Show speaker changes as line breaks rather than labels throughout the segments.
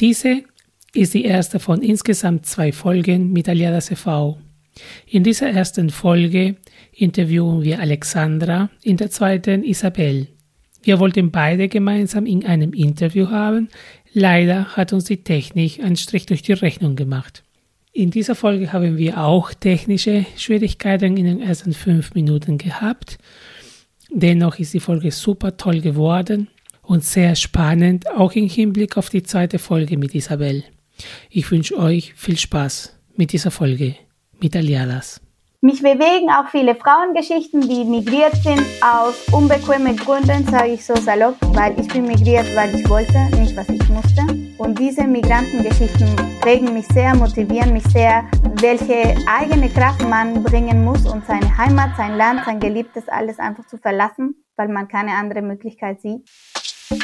Diese ist die erste von insgesamt zwei Folgen mit Aliadas e.V. In dieser ersten Folge interviewen wir Alexandra, in der zweiten Isabel. Wir wollten beide gemeinsam in einem Interview haben, leider hat uns die Technik einen Strich durch die Rechnung gemacht. In dieser Folge haben wir auch technische Schwierigkeiten in den ersten fünf Minuten gehabt. Dennoch ist die Folge super toll geworden und sehr spannend, auch im Hinblick auf die zweite Folge mit Isabel. Ich wünsche euch viel Spaß mit dieser Folge mit Aliadas.
Mich bewegen auch viele Frauengeschichten, die migriert sind aus unbequemen Gründen, sage ich so salopp, weil ich bin migriert, weil ich wollte, nicht was ich musste. Und diese Migrantengeschichten prägen mich sehr, motivieren mich sehr, welche eigene Kraft man bringen muss, um seine Heimat, sein Land, sein Geliebtes alles einfach zu verlassen, weil man keine andere Möglichkeit sieht.
Hallo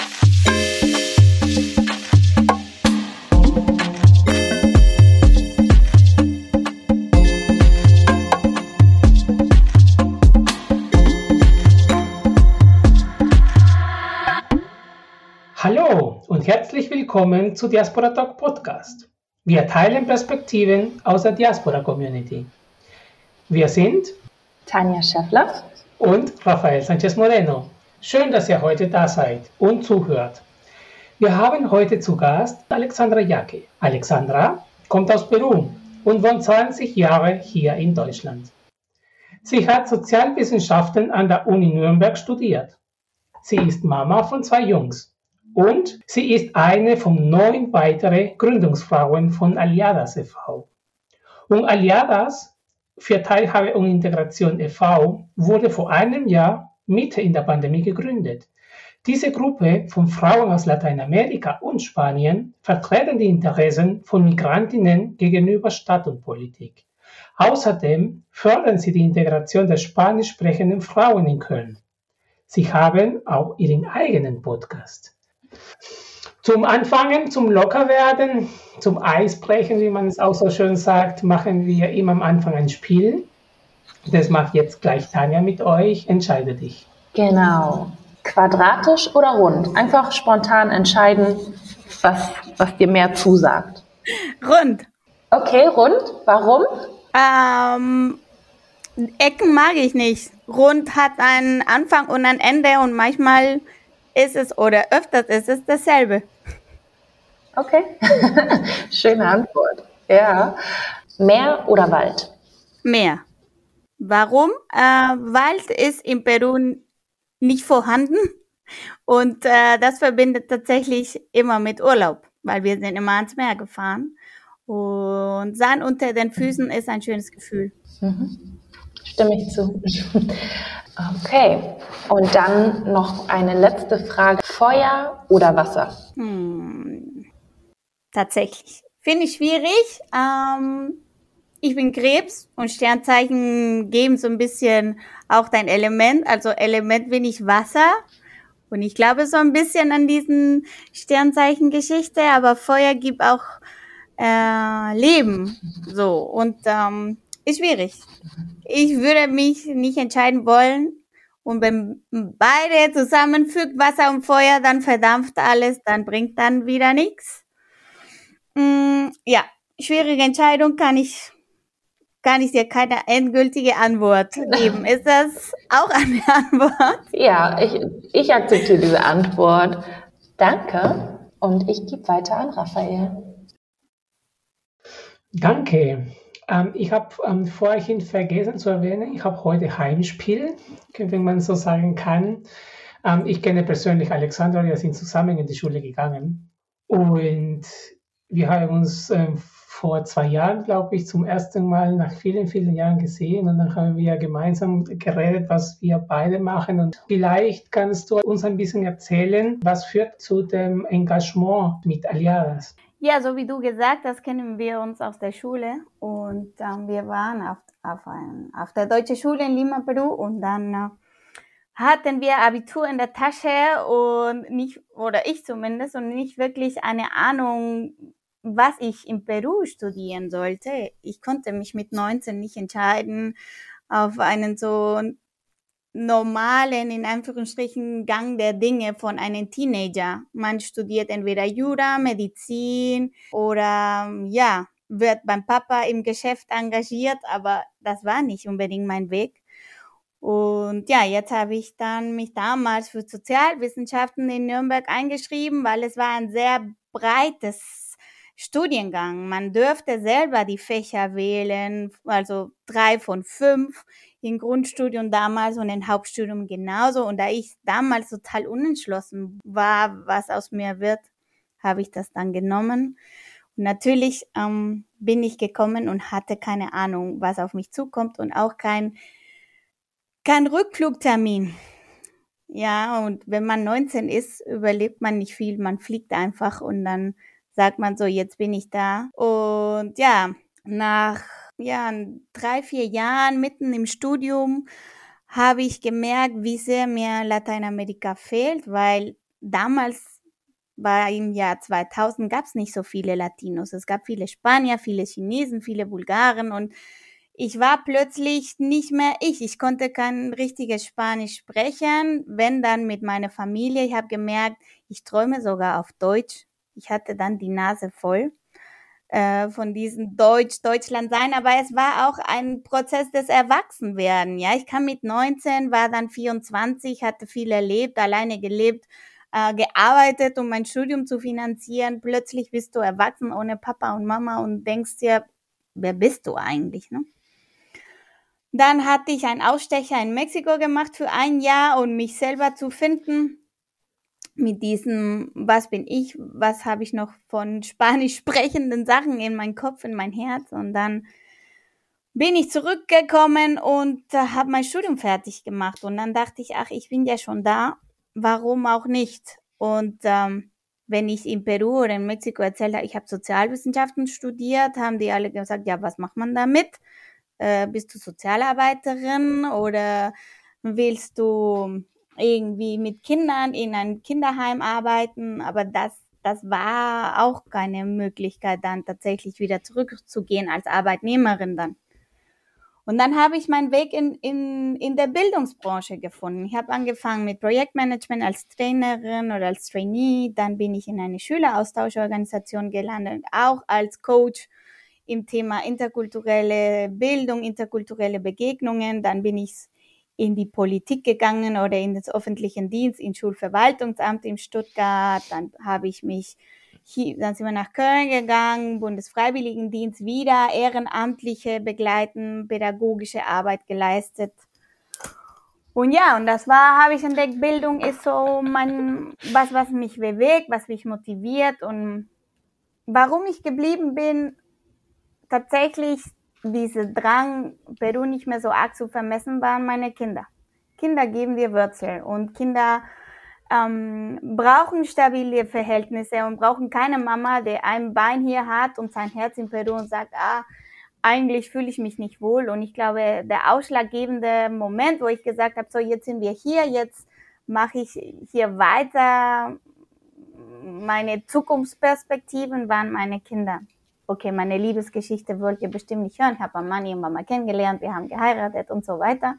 und herzlich willkommen zu Diaspora Talk Podcast. Wir teilen Perspektiven aus der Diaspora Community. Wir sind
Tanja Schäffler
und Rafael Sanchez Moreno. Schön, dass ihr heute da seid und zuhört. Wir haben heute zu Gast Alexandra Jacke. Alexandra kommt aus Peru und wohnt 20 Jahre hier in Deutschland. Sie hat Sozialwissenschaften an der Uni Nürnberg studiert. Sie ist Mama von zwei Jungs und sie ist eine von neun weiteren Gründungsfrauen von Aliadas e.V. Und Aliadas für Teilhabe und Integration e.V. wurde vor einem Jahr Mitte in der Pandemie gegründet. Diese Gruppe von Frauen aus Lateinamerika und Spanien vertreten die Interessen von Migrantinnen gegenüber Staat und Politik. Außerdem fördern sie die Integration der spanisch sprechenden Frauen in Köln. Sie haben auch ihren eigenen Podcast. Zum Anfangen, zum Lockerwerden, zum Eisbrechen, wie man es auch so schön sagt, machen wir immer am Anfang ein Spiel. Das macht jetzt gleich Tanja mit euch. Entscheide dich.
Genau. Quadratisch oder rund? Einfach spontan entscheiden, was, was dir mehr zusagt.
Rund.
Okay, rund. Warum?
Ähm, Ecken mag ich nicht. Rund hat einen Anfang und ein Ende und manchmal ist es oder öfters ist es dasselbe.
Okay, schöne Antwort. Ja. Meer oder Wald?
Meer. Warum? Äh, Wald ist in Peru nicht vorhanden und äh, das verbindet tatsächlich immer mit Urlaub, weil wir sind immer ans Meer gefahren und Sand unter den Füßen ist ein schönes Gefühl.
Mhm. Stimme ich zu. Okay, und dann noch eine letzte Frage. Feuer oder Wasser? Hm.
Tatsächlich. Finde ich schwierig. Ähm, ich bin Krebs und Sternzeichen geben so ein bisschen auch dein Element. Also Element bin ich Wasser. Und ich glaube so ein bisschen an diesen Sternzeichen-Geschichte, aber Feuer gibt auch äh, Leben. So. Und ähm, ist schwierig. Ich würde mich nicht entscheiden wollen. Und wenn beide zusammenfügt, Wasser und Feuer, dann verdampft alles, dann bringt dann wieder nichts. Mm, ja, schwierige Entscheidung kann ich, kann ich dir keine endgültige Antwort geben. Ist das auch eine Antwort?
Ja, ich, ich akzeptiere diese Antwort. Danke. Und ich gebe weiter an Raphael.
Danke. Ähm, ich habe ähm, vorhin vergessen zu erwähnen, ich habe heute Heimspiel, wenn man so sagen kann. Ähm, ich kenne persönlich Alexandra, wir sind zusammen in die Schule gegangen und wir haben uns ähm, vor zwei Jahren, glaube ich, zum ersten Mal nach vielen, vielen Jahren gesehen. Und dann haben wir gemeinsam geredet, was wir beide machen. Und vielleicht kannst du uns ein bisschen erzählen, was führt zu dem Engagement mit Aliadas?
Ja, so wie du gesagt hast, kennen wir uns aus der Schule. Und ähm, wir waren auf, auf, ein, auf der deutschen Schule in Lima, Peru. Und dann äh, hatten wir Abitur in der Tasche. Und nicht, oder ich zumindest, und nicht wirklich eine Ahnung, was ich in Peru studieren sollte. Ich konnte mich mit 19 nicht entscheiden auf einen so normalen, in Anführungsstrichen, Gang der Dinge von einem Teenager. Man studiert entweder Jura, Medizin oder ja, wird beim Papa im Geschäft engagiert, aber das war nicht unbedingt mein Weg. Und ja, jetzt habe ich dann mich damals für Sozialwissenschaften in Nürnberg eingeschrieben, weil es war ein sehr breites Studiengang. Man dürfte selber die Fächer wählen, also drei von fünf im Grundstudium damals und im Hauptstudium genauso. Und da ich damals total unentschlossen war, was aus mir wird, habe ich das dann genommen. Und natürlich ähm, bin ich gekommen und hatte keine Ahnung, was auf mich zukommt und auch kein, kein Rückflugtermin. Ja, und wenn man 19 ist, überlebt man nicht viel, man fliegt einfach und dann sagt man so, jetzt bin ich da. Und ja, nach ja, drei, vier Jahren mitten im Studium habe ich gemerkt, wie sehr mir Lateinamerika fehlt, weil damals war im Jahr 2000 gab es nicht so viele Latinos. Es gab viele Spanier, viele Chinesen, viele Bulgaren und ich war plötzlich nicht mehr ich. Ich konnte kein richtiges Spanisch sprechen, wenn dann mit meiner Familie. Ich habe gemerkt, ich träume sogar auf Deutsch. Ich hatte dann die Nase voll äh, von diesem Deutsch, Deutschland sein, aber es war auch ein Prozess des Erwachsenwerden. Ja, ich kam mit 19, war dann 24, hatte viel erlebt, alleine gelebt, äh, gearbeitet, um mein Studium zu finanzieren. Plötzlich bist du erwachsen ohne Papa und Mama und denkst dir, wer bist du eigentlich? Ne? Dann hatte ich einen Ausstecher in Mexiko gemacht für ein Jahr und mich selber zu finden mit diesem, was bin ich, was habe ich noch von spanisch sprechenden Sachen in meinen Kopf, in mein Herz und dann bin ich zurückgekommen und äh, habe mein Studium fertig gemacht und dann dachte ich, ach, ich bin ja schon da, warum auch nicht? Und ähm, wenn ich in Peru oder in Mexiko erzählt habe, ich habe Sozialwissenschaften studiert, haben die alle gesagt, ja, was macht man damit? Äh, bist du Sozialarbeiterin oder willst du irgendwie mit Kindern in einem Kinderheim arbeiten, aber das, das war auch keine Möglichkeit, dann tatsächlich wieder zurückzugehen als Arbeitnehmerin dann. Und dann habe ich meinen Weg in, in, in der Bildungsbranche gefunden. Ich habe angefangen mit Projektmanagement als Trainerin oder als Trainee. Dann bin ich in eine Schüleraustauschorganisation gelandet, auch als Coach im Thema interkulturelle Bildung, interkulturelle Begegnungen. Dann bin ich in die Politik gegangen oder in den öffentlichen Dienst, in Schulverwaltungsamt in Stuttgart. Dann habe ich mich hier, dann sind wir nach Köln gegangen, Bundesfreiwilligendienst wieder, ehrenamtliche begleiten, pädagogische Arbeit geleistet. Und ja, und das war, habe ich entdeckt, Bildung ist so mein, was, was mich bewegt, was mich motiviert und warum ich geblieben bin, tatsächlich diese Drang, Peru nicht mehr so arg zu vermessen, waren meine Kinder. Kinder geben dir Wurzel und Kinder ähm, brauchen stabile Verhältnisse und brauchen keine Mama, der ein Bein hier hat und sein Herz in Peru und sagt, ah, eigentlich fühle ich mich nicht wohl. Und ich glaube, der ausschlaggebende Moment, wo ich gesagt habe, so jetzt sind wir hier, jetzt mache ich hier weiter, meine Zukunftsperspektiven waren meine Kinder okay, meine Liebesgeschichte wollt ihr bestimmt nicht hören. Ich habe Mann irgendwann mal kennengelernt, wir haben geheiratet und so weiter.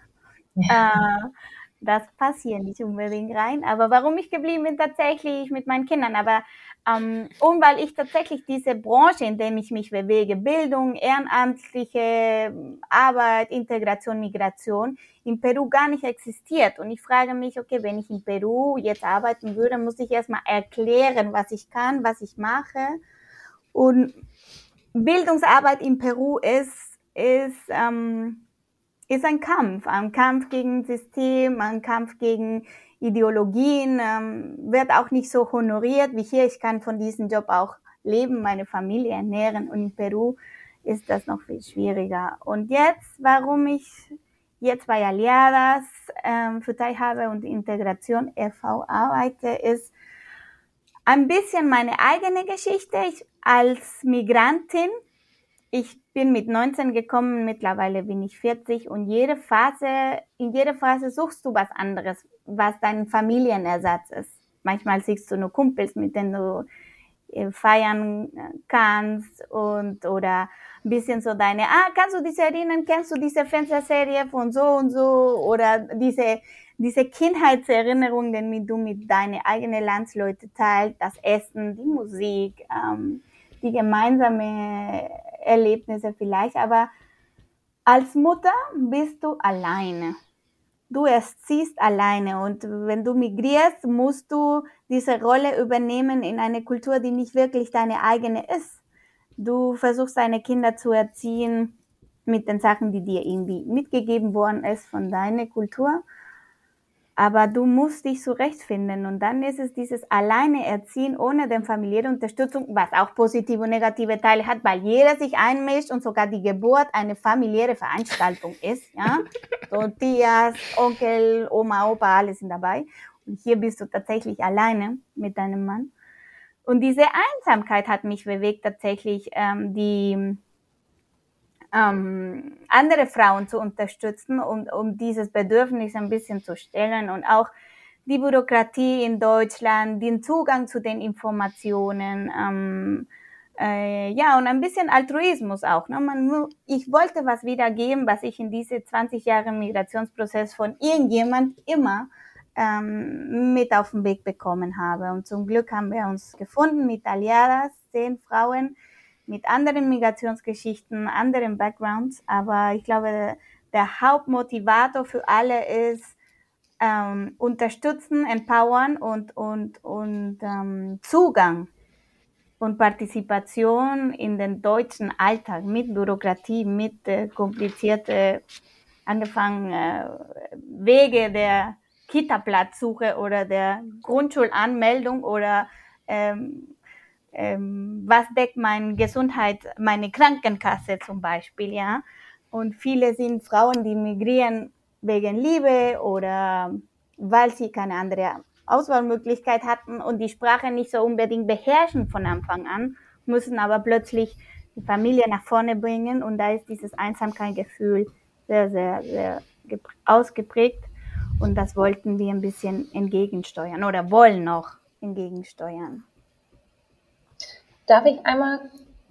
Ja. Äh, das passt hier nicht unbedingt rein. Aber warum ich geblieben bin, tatsächlich mit meinen Kindern. Aber ähm, und weil ich tatsächlich diese Branche, in der ich mich bewege, Bildung, ehrenamtliche Arbeit, Integration, Migration, in Peru gar nicht existiert. Und ich frage mich, okay, wenn ich in Peru jetzt arbeiten würde, muss ich erstmal erklären, was ich kann, was ich mache. Und Bildungsarbeit in Peru ist, ist, ähm, ist ein Kampf, ein Kampf gegen System, ein Kampf gegen Ideologien, ähm, wird auch nicht so honoriert wie hier. Ich kann von diesem Job auch leben, meine Familie ernähren und in Peru ist das noch viel schwieriger. Und jetzt, warum ich jetzt bei Aliadas ähm, für Teilhabe und Integration e.V. arbeite, ist ein bisschen meine eigene Geschichte. Ich als Migrantin, ich bin mit 19 gekommen, mittlerweile bin ich 40 und jede Phase, in jeder Phase suchst du was anderes, was dein Familienersatz ist. Manchmal siehst du nur Kumpels, mit denen du äh, feiern kannst und oder ein bisschen so deine, ah, kannst du dich erinnern, kennst du diese Fernsehserie von so und so oder diese, diese Kindheitserinnerungen, die du mit deinen eigenen Landsleuten teilst, das Essen, die Musik, ähm, die gemeinsame Erlebnisse vielleicht, aber als Mutter bist du alleine. Du erziehst alleine und wenn du migrierst, musst du diese Rolle übernehmen in eine Kultur, die nicht wirklich deine eigene ist. Du versuchst deine Kinder zu erziehen mit den Sachen, die dir irgendwie mitgegeben worden ist von deiner Kultur aber du musst dich zurechtfinden und dann ist es dieses alleine Erziehen ohne den familiäre Unterstützung, was auch positive und negative Teile hat, weil jeder sich einmischt und sogar die Geburt eine familiäre Veranstaltung ist, ja. So Tias, Onkel, Oma, Opa, alle sind dabei. Und hier bist du tatsächlich alleine mit deinem Mann. Und diese Einsamkeit hat mich bewegt, tatsächlich ähm, die ähm, andere Frauen zu unterstützen, um, um dieses Bedürfnis ein bisschen zu stellen und auch die Bürokratie in Deutschland, den Zugang zu den Informationen, ähm, äh, ja, und ein bisschen Altruismus auch. Ne? Man, ich wollte was wiedergeben, was ich in diese 20 Jahre Migrationsprozess von irgendjemand immer ähm, mit auf den Weg bekommen habe. Und zum Glück haben wir uns gefunden mit Aliadas, zehn Frauen, mit anderen Migrationsgeschichten, anderen Backgrounds. Aber ich glaube, der Hauptmotivator für alle ist ähm, unterstützen, empowern und, und, und ähm, Zugang und Partizipation in den deutschen Alltag mit Bürokratie, mit äh, komplizierte angefangen äh, Wege der Kita-Platzsuche oder der Grundschulanmeldung oder ähm, ähm, was deckt meine Gesundheit, meine Krankenkasse zum Beispiel, ja. Und viele sind Frauen, die migrieren wegen Liebe oder weil sie keine andere Auswahlmöglichkeit hatten und die Sprache nicht so unbedingt beherrschen von Anfang an, müssen aber plötzlich die Familie nach vorne bringen und da ist dieses Einsamkeitsgefühl sehr, sehr, sehr ausgeprägt und das wollten wir ein bisschen entgegensteuern oder wollen noch entgegensteuern.
Darf ich einmal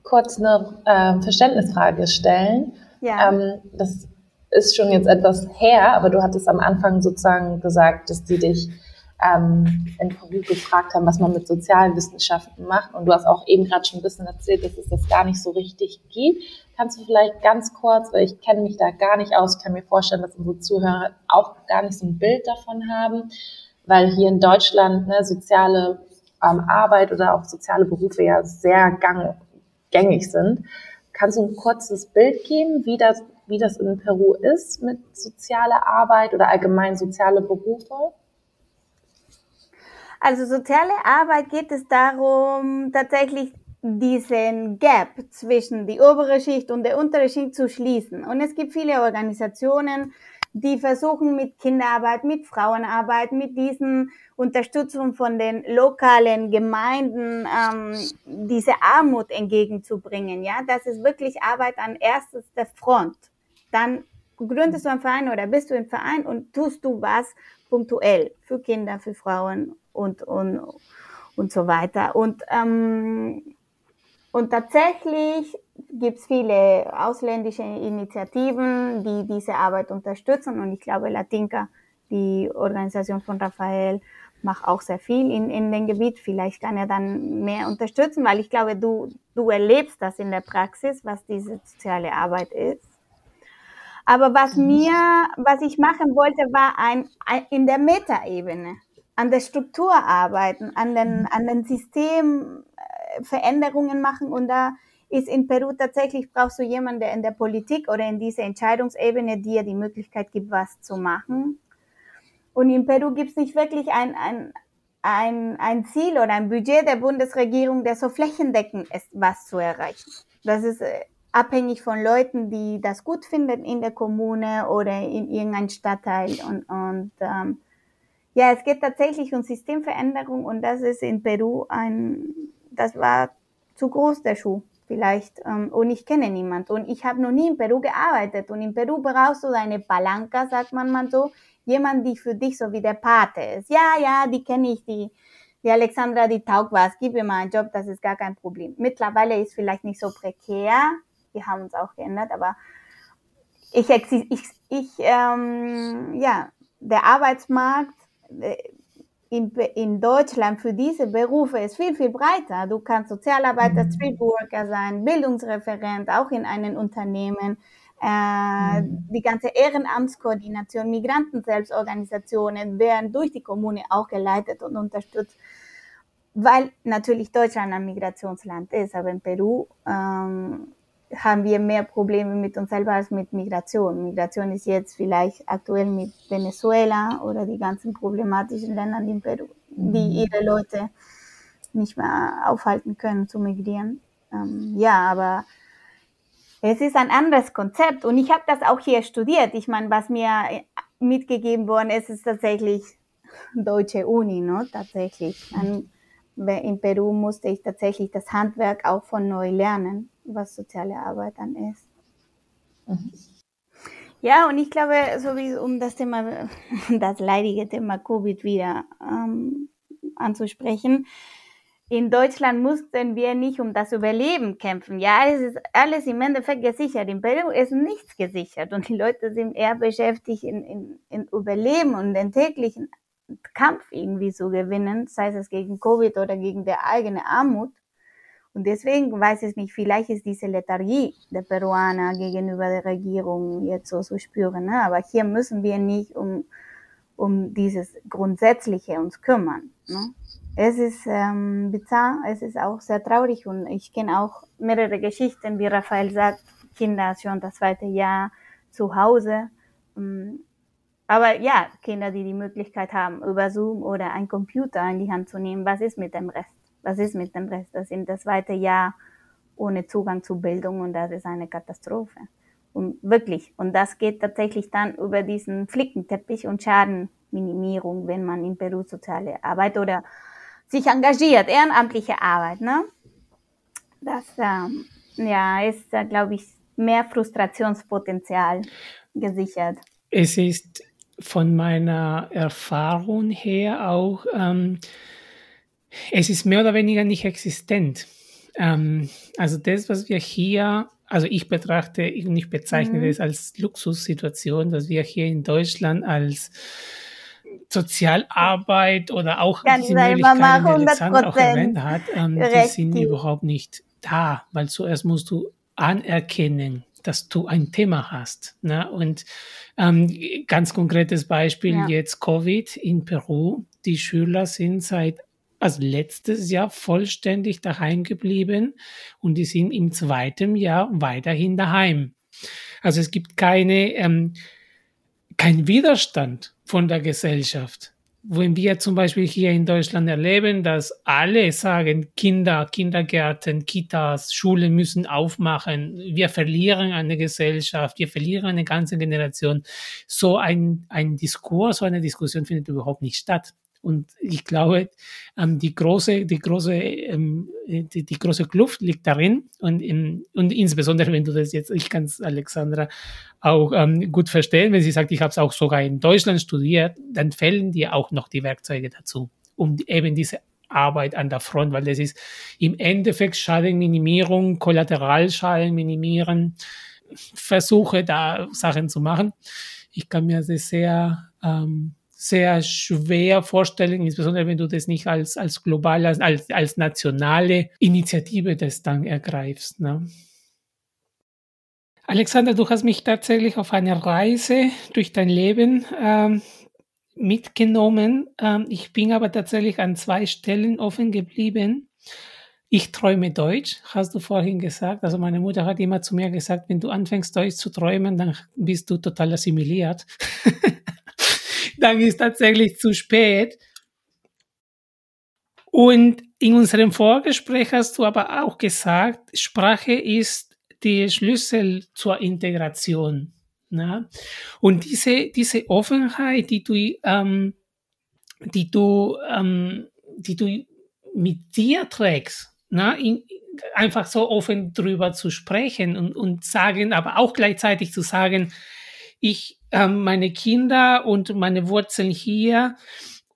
kurz eine äh, Verständnisfrage stellen? Ja. Ähm, das ist schon jetzt etwas her, aber du hattest am Anfang sozusagen gesagt, dass die dich ähm, in Peru gefragt haben, was man mit Sozialwissenschaften macht. Und du hast auch eben gerade schon ein bisschen erzählt, dass es das gar nicht so richtig gibt. Kannst du vielleicht ganz kurz, weil ich kenne mich da gar nicht aus, kann mir vorstellen, dass unsere Zuhörer auch gar nicht so ein Bild davon haben, weil hier in Deutschland ne, soziale ähm, Arbeit oder auch soziale Berufe ja sehr gang, gängig sind. Kannst du ein kurzes Bild geben, wie das, wie das in Peru ist mit sozialer Arbeit oder allgemein soziale Berufe?
Also soziale Arbeit geht es darum, tatsächlich diesen Gap zwischen die obere Schicht und der untere Schicht zu schließen. Und es gibt viele Organisationen, die versuchen mit Kinderarbeit, mit Frauenarbeit, mit diesen Unterstützung von den lokalen Gemeinden ähm, diese Armut entgegenzubringen. Ja, das ist wirklich Arbeit an erster Front. Dann gründest du einen Verein oder bist du im Verein und tust du was punktuell für Kinder, für Frauen und und und so weiter. Und ähm, und tatsächlich gibt es viele ausländische Initiativen, die diese Arbeit unterstützen. Und ich glaube, Latinka, die Organisation von Raphael, macht auch sehr viel in, in dem Gebiet. Vielleicht kann er dann mehr unterstützen, weil ich glaube, du, du erlebst das in der Praxis, was diese soziale Arbeit ist. Aber was mhm. mir, was ich machen wollte, war ein, ein in der Metaebene, an der Struktur arbeiten, an den, mhm. an den Systemveränderungen machen und da ist in Peru tatsächlich, brauchst du jemanden, der in der Politik oder in dieser Entscheidungsebene dir die Möglichkeit gibt, was zu machen. Und in Peru gibt es nicht wirklich ein, ein, ein, ein Ziel oder ein Budget der Bundesregierung, der so flächendeckend ist, was zu erreichen. Das ist äh, abhängig von Leuten, die das gut finden in der Kommune oder in irgendeinem Stadtteil. Und, und ähm, ja, es geht tatsächlich um Systemveränderung und das ist in Peru ein, das war zu groß der Schuh vielleicht. Ähm, und ich kenne niemand. Und ich habe noch nie in Peru gearbeitet. Und in Peru brauchst du deine Palanca, sagt man mal so. Jemand, die für dich so wie der Pate ist. Ja, ja, die kenne ich, die, die Alexandra, die taugt was, gib mir mal einen Job, das ist gar kein Problem. Mittlerweile ist vielleicht nicht so prekär, wir haben uns auch geändert, aber ich, ich, ich ähm, ja, der Arbeitsmarkt äh, in, in Deutschland für diese Berufe ist viel, viel breiter. Du kannst Sozialarbeiter, mhm. Streetworker sein, Bildungsreferent, auch in einem Unternehmen. Äh, mhm. Die ganze Ehrenamtskoordination, Migranten-Selbstorganisationen werden durch die Kommune auch geleitet und unterstützt, weil natürlich Deutschland ein Migrationsland ist, aber in Peru ähm, haben wir mehr Probleme mit uns selber als mit Migration. Migration ist jetzt vielleicht aktuell mit Venezuela oder die ganzen problematischen Länder in Peru, die mhm. ihre Leute nicht mehr aufhalten können zu migrieren. Ähm, ja, aber es ist ein anderes Konzept und ich habe das auch hier studiert. Ich meine, was mir mitgegeben worden ist, ist tatsächlich deutsche Uni, ne? Tatsächlich. In Peru musste ich tatsächlich das Handwerk auch von neu lernen was soziale Arbeit dann ist. Mhm. Ja, und ich glaube, so wie um das Thema, das leidige Thema Covid wieder ähm, anzusprechen, in Deutschland mussten wir nicht um das Überleben kämpfen. Ja, es ist alles im Endeffekt gesichert. In Peru ist nichts gesichert und die Leute sind eher beschäftigt in, in, in Überleben und den täglichen Kampf irgendwie zu gewinnen, sei es gegen Covid oder gegen die eigene Armut. Und deswegen weiß ich nicht, vielleicht ist diese Lethargie der Peruaner gegenüber der Regierung jetzt so zu spüren. Ne? Aber hier müssen wir nicht um, um dieses Grundsätzliche uns kümmern. Ne? Es ist ähm, bizarr, es ist auch sehr traurig und ich kenne auch mehrere Geschichten, wie Raphael sagt, Kinder schon das zweite Jahr zu Hause. Ähm, aber ja, Kinder, die die Möglichkeit haben, über Zoom oder ein Computer in die Hand zu nehmen, was ist mit dem Rest? was ist mit dem Rest? Das sind das zweite Jahr ohne Zugang zu Bildung und das ist eine Katastrophe. Und wirklich. Und das geht tatsächlich dann über diesen Flickenteppich und Schadenminimierung, wenn man in Peru soziale Arbeit oder sich engagiert, ehrenamtliche Arbeit, ne? Das, ähm, ja, ist, äh, glaube ich, mehr Frustrationspotenzial gesichert.
Es ist von meiner Erfahrung her auch, ähm, es ist mehr oder weniger nicht existent. Ähm, also das, was wir hier, also ich betrachte und ich bezeichne mhm. das als Luxussituation, dass wir hier in Deutschland als Sozialarbeit oder auch
Kann diese Möglichkeiten, die
auch erwähnt hat, ähm, die sind überhaupt nicht da, weil zuerst musst du anerkennen, dass du ein Thema hast. Ne? Und ähm, ganz konkretes Beispiel ja. jetzt Covid in Peru. Die Schüler sind seit also letztes Jahr vollständig daheim geblieben und die sind im zweiten Jahr weiterhin daheim. Also es gibt keine, ähm, kein Widerstand von der Gesellschaft. Wenn wir zum Beispiel hier in Deutschland erleben, dass alle sagen, Kinder, Kindergärten, Kitas, Schulen müssen aufmachen, wir verlieren eine Gesellschaft, wir verlieren eine ganze Generation. So ein, ein Diskurs, so eine Diskussion findet überhaupt nicht statt. Und ich glaube, ähm, die große, die große, ähm, die, die, große Kluft liegt darin und, in, und insbesondere, wenn du das jetzt, ich kann es Alexandra auch ähm, gut verstehen, wenn sie sagt, ich habe es auch sogar in Deutschland studiert, dann fällen dir auch noch die Werkzeuge dazu, um eben diese Arbeit an der Front, weil das ist im Endeffekt Schadenminimierung, Kollateralschaden minimieren, Versuche da Sachen zu machen. Ich kann mir das sehr ähm, sehr schwer vorstellen, insbesondere wenn du das nicht als, als globale, als, als nationale Initiative das dann ergreifst. Ne? Alexander, du hast mich tatsächlich auf eine Reise durch dein Leben ähm, mitgenommen. Ähm, ich bin aber tatsächlich an zwei Stellen offen geblieben. Ich träume Deutsch, hast du vorhin gesagt. Also meine Mutter hat immer zu mir gesagt, wenn du anfängst Deutsch zu träumen, dann bist du total assimiliert. dann ist tatsächlich zu spät. Und in unserem Vorgespräch hast du aber auch gesagt, Sprache ist der Schlüssel zur Integration. Ne? Und diese, diese Offenheit, die du, ähm, die du, ähm, die du mit dir trägst, ne? In, einfach so offen drüber zu sprechen und, und sagen, aber auch gleichzeitig zu sagen, ich, ähm, meine Kinder und meine Wurzeln hier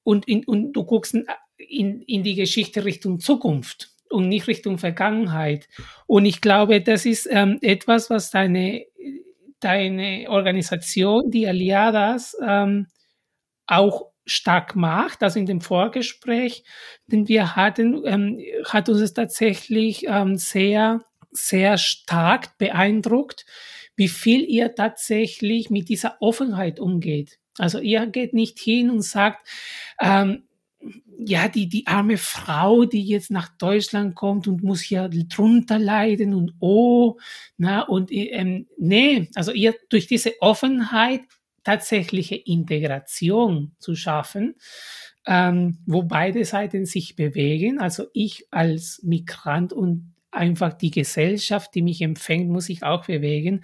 und, in, und du guckst in, in die Geschichte Richtung Zukunft und nicht Richtung Vergangenheit. Und ich glaube, das ist ähm, etwas, was deine, deine Organisation, die Aliadas, ähm, auch stark macht. Also in dem Vorgespräch, den wir hatten, ähm, hat uns es tatsächlich ähm, sehr, sehr stark beeindruckt, wie viel ihr tatsächlich mit dieser Offenheit umgeht. Also ihr geht nicht hin und sagt, ähm, ja, die, die arme Frau, die jetzt nach Deutschland kommt und muss hier drunter leiden und oh, na, und ähm, nee, also ihr durch diese Offenheit tatsächliche Integration zu schaffen, ähm, wo beide Seiten sich bewegen. Also ich als Migrant und einfach die Gesellschaft, die mich empfängt, muss sich auch bewegen.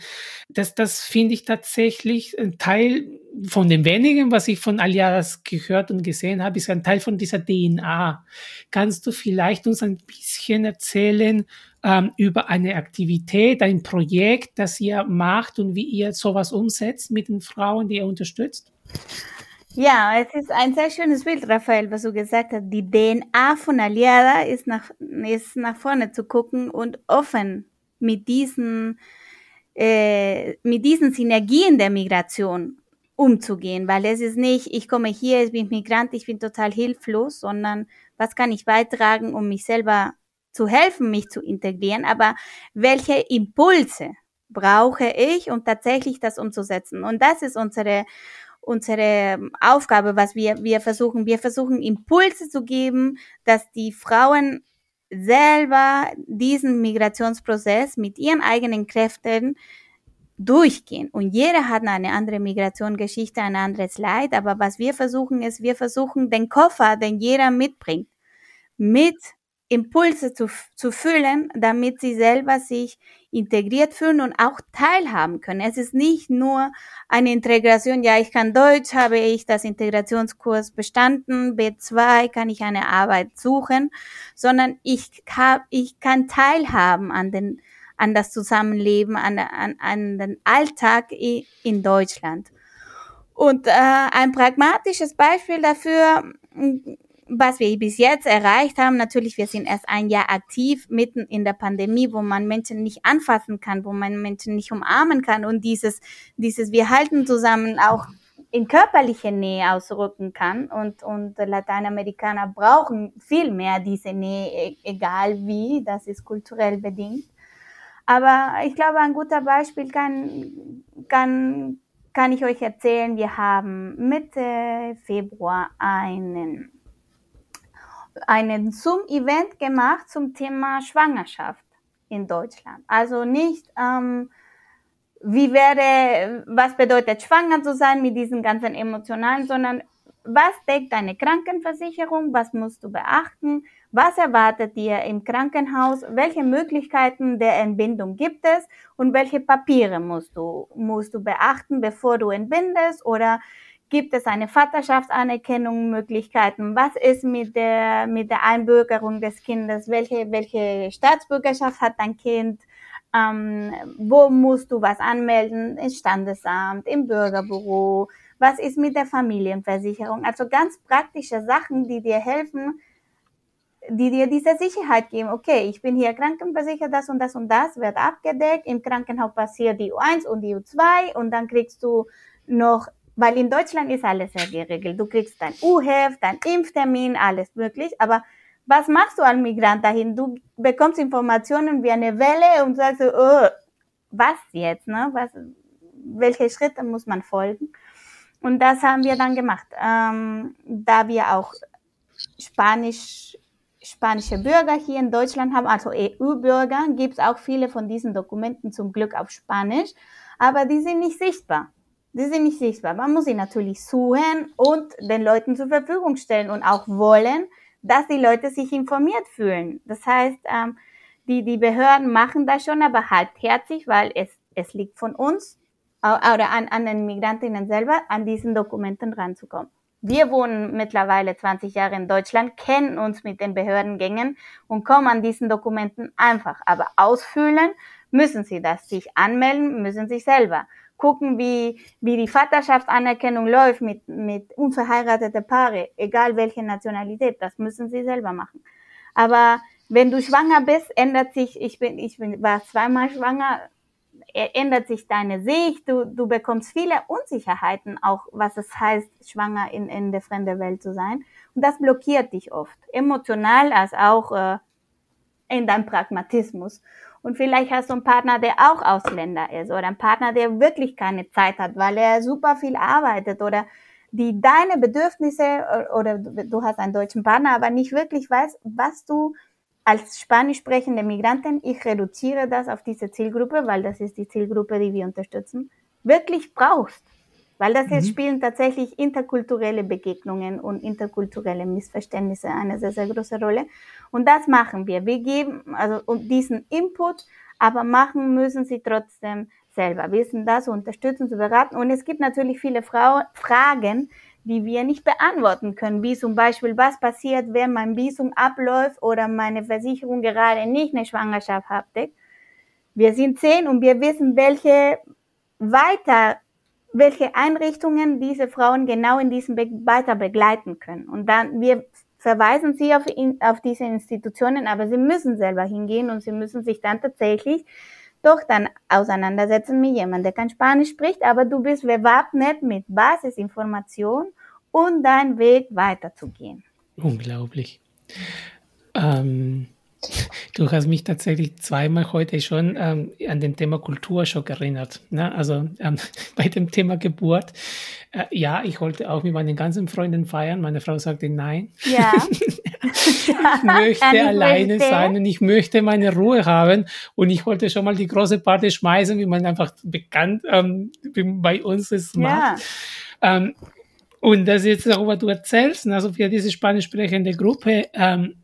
Das, das finde ich tatsächlich ein Teil von dem wenigen, was ich von Alias gehört und gesehen habe, ist ein Teil von dieser DNA. Kannst du vielleicht uns ein bisschen erzählen ähm, über eine Aktivität, ein Projekt, das ihr macht und wie ihr sowas umsetzt mit den Frauen, die ihr unterstützt?
Ja, es ist ein sehr schönes Bild, Raphael, was du gesagt hast. Die DNA von Aliada ist nach, ist nach vorne zu gucken und offen mit diesen, äh, mit diesen Synergien der Migration umzugehen, weil es ist nicht, ich komme hier, ich bin Migrant, ich bin total hilflos, sondern was kann ich beitragen, um mich selber zu helfen, mich zu integrieren, aber welche Impulse brauche ich, um tatsächlich das umzusetzen? Und das ist unsere, unsere Aufgabe, was wir, wir versuchen. Wir versuchen Impulse zu geben, dass die Frauen selber diesen Migrationsprozess mit ihren eigenen Kräften durchgehen. Und jeder hat eine andere Migrationsgeschichte, ein anderes Leid. Aber was wir versuchen ist, wir versuchen den Koffer, den jeder mitbringt, mit Impulse zu, zu füllen, damit sie selber sich integriert fühlen und auch teilhaben können. Es ist nicht nur eine Integration, ja, ich kann Deutsch, habe ich das Integrationskurs bestanden, B2 kann ich eine Arbeit suchen, sondern ich, hab, ich kann teilhaben an den, an das Zusammenleben, an, an, an den Alltag in Deutschland. Und äh, ein pragmatisches Beispiel dafür, was wir bis jetzt erreicht haben, natürlich, wir sind erst ein Jahr aktiv mitten in der Pandemie, wo man Menschen nicht anfassen kann, wo man Menschen nicht umarmen kann und dieses, dieses, wir halten zusammen auch in körperliche Nähe ausrücken kann und, und Lateinamerikaner brauchen viel mehr diese Nähe, e, egal wie, das ist kulturell bedingt. Aber ich glaube, ein guter Beispiel kann, kann, kann ich euch erzählen. Wir haben Mitte Februar einen einen Zoom-Event gemacht zum Thema Schwangerschaft in Deutschland. Also nicht, ähm, wie wäre, was bedeutet schwanger zu sein mit diesen ganzen emotionalen, sondern was deckt deine Krankenversicherung, was musst du beachten, was erwartet dir im Krankenhaus, welche Möglichkeiten der Entbindung gibt es und welche Papiere musst du, musst du beachten, bevor du entbindest oder Gibt es eine Vaterschaftsanerkennung, Möglichkeiten? Was ist mit der, mit der Einbürgerung des Kindes? Welche, welche Staatsbürgerschaft hat dein Kind? Ähm, wo musst du was anmelden? Im Standesamt, im Bürgerbüro? Was ist mit der Familienversicherung? Also ganz praktische Sachen, die dir helfen, die dir diese Sicherheit geben. Okay, ich bin hier krankenversichert, das und das und das wird abgedeckt. Im Krankenhaus passiert die U1 und die U2 und dann kriegst du noch weil in Deutschland ist alles sehr geregelt. Du kriegst dein U-Heft, dein Impftermin, alles möglich. Aber was machst du als Migrant dahin? Du bekommst Informationen wie eine Welle und sagst, oh, was jetzt? Ne? Was, welche Schritte muss man folgen? Und das haben wir dann gemacht. Ähm, da wir auch Spanisch, spanische Bürger hier in Deutschland haben, also EU-Bürger, gibt es auch viele von diesen Dokumenten zum Glück auf Spanisch, aber die sind nicht sichtbar. Die sind nicht sichtbar. Man muss sie natürlich suchen und den Leuten zur Verfügung stellen und auch wollen, dass die Leute sich informiert fühlen. Das heißt, ähm, die, die Behörden machen das schon, aber halbherzig, weil es, es liegt von uns oder an, an den Migrantinnen selber, an diesen Dokumenten ranzukommen. Wir wohnen mittlerweile 20 Jahre in Deutschland, kennen uns mit den Behördengängen und kommen an diesen Dokumenten einfach. Aber ausfüllen müssen sie das. Sich anmelden müssen sie selber gucken, wie, wie die Vaterschaftsanerkennung läuft mit, mit unverheirateten Paare, egal welche Nationalität, das müssen sie selber machen. Aber wenn du schwanger bist, ändert sich, ich bin, ich bin, war zweimal schwanger, ändert sich deine Sicht, du, du bekommst viele Unsicherheiten, auch was es heißt, schwanger in, in der fremden Welt zu sein. Und das blockiert dich oft, emotional als auch äh, in deinem Pragmatismus. Und vielleicht hast du einen Partner, der auch Ausländer ist oder einen Partner, der wirklich keine Zeit hat, weil er super viel arbeitet oder die deine Bedürfnisse oder du hast einen deutschen Partner, aber nicht wirklich weiß, was du als spanisch sprechende Migrantin, ich reduziere das auf diese Zielgruppe, weil das ist die Zielgruppe, die wir unterstützen, wirklich brauchst. Weil das jetzt mhm. spielen tatsächlich interkulturelle Begegnungen und interkulturelle Missverständnisse eine sehr, sehr große Rolle. Und das machen wir. Wir geben also diesen Input, aber machen müssen sie trotzdem selber. Wir sind da zu unterstützen, zu beraten. Und es gibt natürlich viele Frau Fragen, die wir nicht beantworten können, wie zum Beispiel, was passiert, wenn mein Visum abläuft oder meine Versicherung gerade nicht eine Schwangerschaft abdeckt. Wir sind zehn und wir wissen, welche weiter, welche Einrichtungen diese Frauen genau in diesem Be weiter begleiten können. Und dann, wir verweisen sie auf, in, auf diese Institutionen, aber sie müssen selber hingehen und sie müssen sich dann tatsächlich doch dann auseinandersetzen mit jemandem, der kein Spanisch spricht, aber du bist bewappnet mit Basisinformation und deinen Weg weiterzugehen.
Unglaublich. Ähm, du hast mich tatsächlich zweimal heute schon ähm, an den Thema Kulturschock erinnert. Ne? Also ähm, bei dem Thema Geburt. Äh, ja, ich wollte auch mit meinen ganzen Freunden feiern. Meine Frau sagte nein. Ja. ich möchte alleine möchte. sein und ich möchte meine Ruhe haben. Und ich wollte schon mal die große Party schmeißen, wie man einfach bekannt ähm, bei uns es macht. Ja. Ähm, und das jetzt darüber du erzählst, also für diese spanisch sprechende Gruppe, ähm,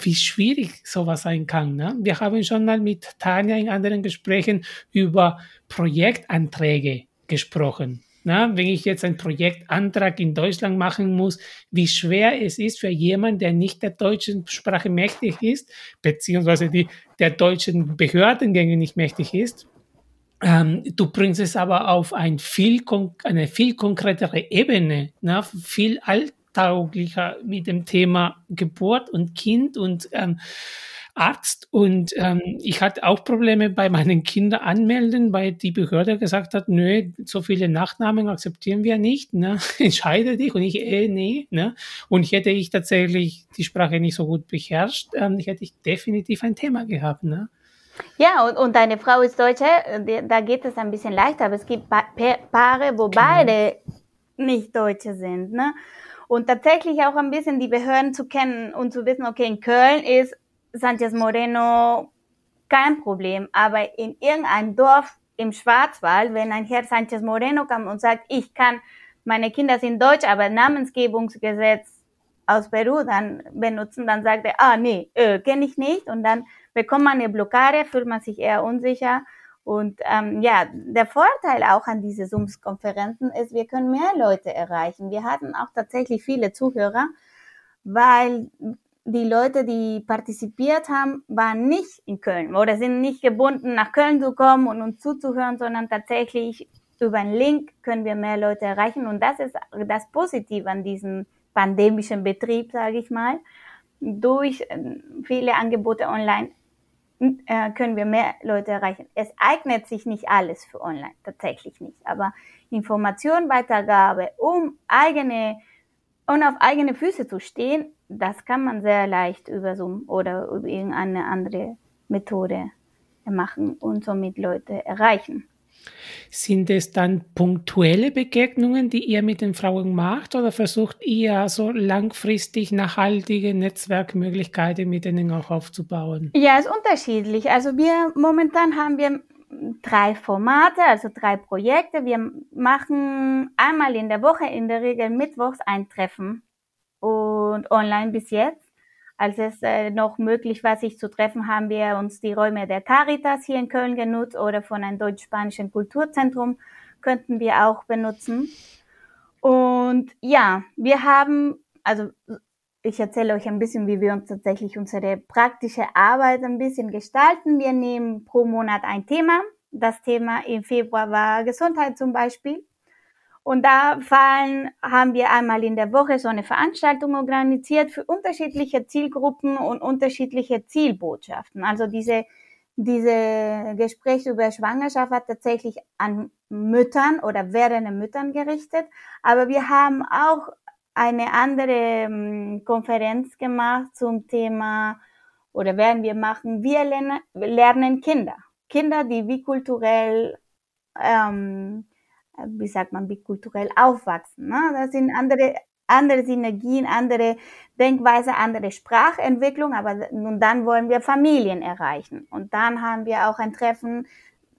wie schwierig sowas sein kann. Ne? Wir haben schon mal mit Tanja in anderen Gesprächen über Projektanträge gesprochen. Na, wenn ich jetzt einen Projektantrag in Deutschland machen muss, wie schwer es ist für jemanden, der nicht der deutschen Sprache mächtig ist, beziehungsweise die der deutschen Behördengänge nicht mächtig ist. Ähm, du bringst es aber auf ein viel, eine viel konkretere Ebene, na, viel alltauglicher mit dem Thema Geburt und Kind und ähm, Arzt und ähm, ich hatte auch Probleme bei meinen Kindern anmelden, weil die Behörde gesagt hat, nö, so viele Nachnamen akzeptieren wir nicht, ne? entscheide dich und ich, äh, nee, ne? und hätte ich tatsächlich die Sprache nicht so gut beherrscht, ähm, hätte ich definitiv ein Thema gehabt, ne?
Ja, und, und deine Frau ist Deutsche, da geht es ein bisschen leichter, aber es gibt pa Paare, wo genau. beide nicht Deutsche sind, ne? Und tatsächlich auch ein bisschen die Behörden zu kennen und zu wissen, okay, in Köln ist Sanchez Moreno kein Problem, aber in irgendeinem Dorf im Schwarzwald, wenn ein Herr Sanchez Moreno kommt und sagt, ich kann, meine Kinder sind deutsch, aber Namensgebungsgesetz aus Peru dann benutzen, dann sagt er, ah nee, äh, kenne ich nicht. Und dann bekommt man eine Blockade, fühlt man sich eher unsicher und ähm, ja, der Vorteil auch an diese Zoom-Konferenzen ist, wir können mehr Leute erreichen. Wir hatten auch tatsächlich viele Zuhörer, weil die Leute, die partizipiert haben, waren nicht in Köln oder sind nicht gebunden, nach Köln zu kommen und uns zuzuhören, sondern tatsächlich über einen Link können wir mehr Leute erreichen. Und das ist das Positive an diesem pandemischen Betrieb, sage ich mal. Durch äh, viele Angebote online äh, können wir mehr Leute erreichen. Es eignet sich nicht alles für online, tatsächlich nicht. Aber Information, Weitergabe, um eigene und auf eigene Füße zu stehen, das kann man sehr leicht über Zoom oder über irgendeine andere Methode machen und somit Leute erreichen.
Sind es dann punktuelle Begegnungen, die ihr mit den Frauen macht oder versucht ihr so langfristig nachhaltige Netzwerkmöglichkeiten mit denen auch aufzubauen?
Ja, es ist unterschiedlich. Also wir momentan haben wir drei Formate, also drei Projekte. Wir machen einmal in der Woche, in der Regel mittwochs ein Treffen und online bis jetzt. Als es äh, noch möglich war, sich zu treffen, haben wir uns die Räume der Caritas hier in Köln genutzt oder von einem deutsch-spanischen Kulturzentrum könnten wir auch benutzen. Und ja, wir haben, also ich erzähle euch ein bisschen, wie wir uns tatsächlich unsere praktische Arbeit ein bisschen gestalten. Wir nehmen pro Monat ein Thema, das Thema im Februar war Gesundheit zum Beispiel. Und da fallen, haben wir einmal in der Woche so eine Veranstaltung organisiert für unterschiedliche Zielgruppen und unterschiedliche Zielbotschaften. Also diese, diese Gespräche über Schwangerschaft hat tatsächlich an Müttern oder werdende Müttern gerichtet. Aber wir haben auch eine andere ähm, Konferenz gemacht zum Thema oder werden wir machen, wir lernen, lernen Kinder. Kinder, die bikulturell, ähm, wie sagt man, bikulturell aufwachsen. Ne? Das sind andere, andere Synergien, andere Denkweise, andere Sprachentwicklung, aber nun dann wollen wir Familien erreichen. Und dann haben wir auch ein Treffen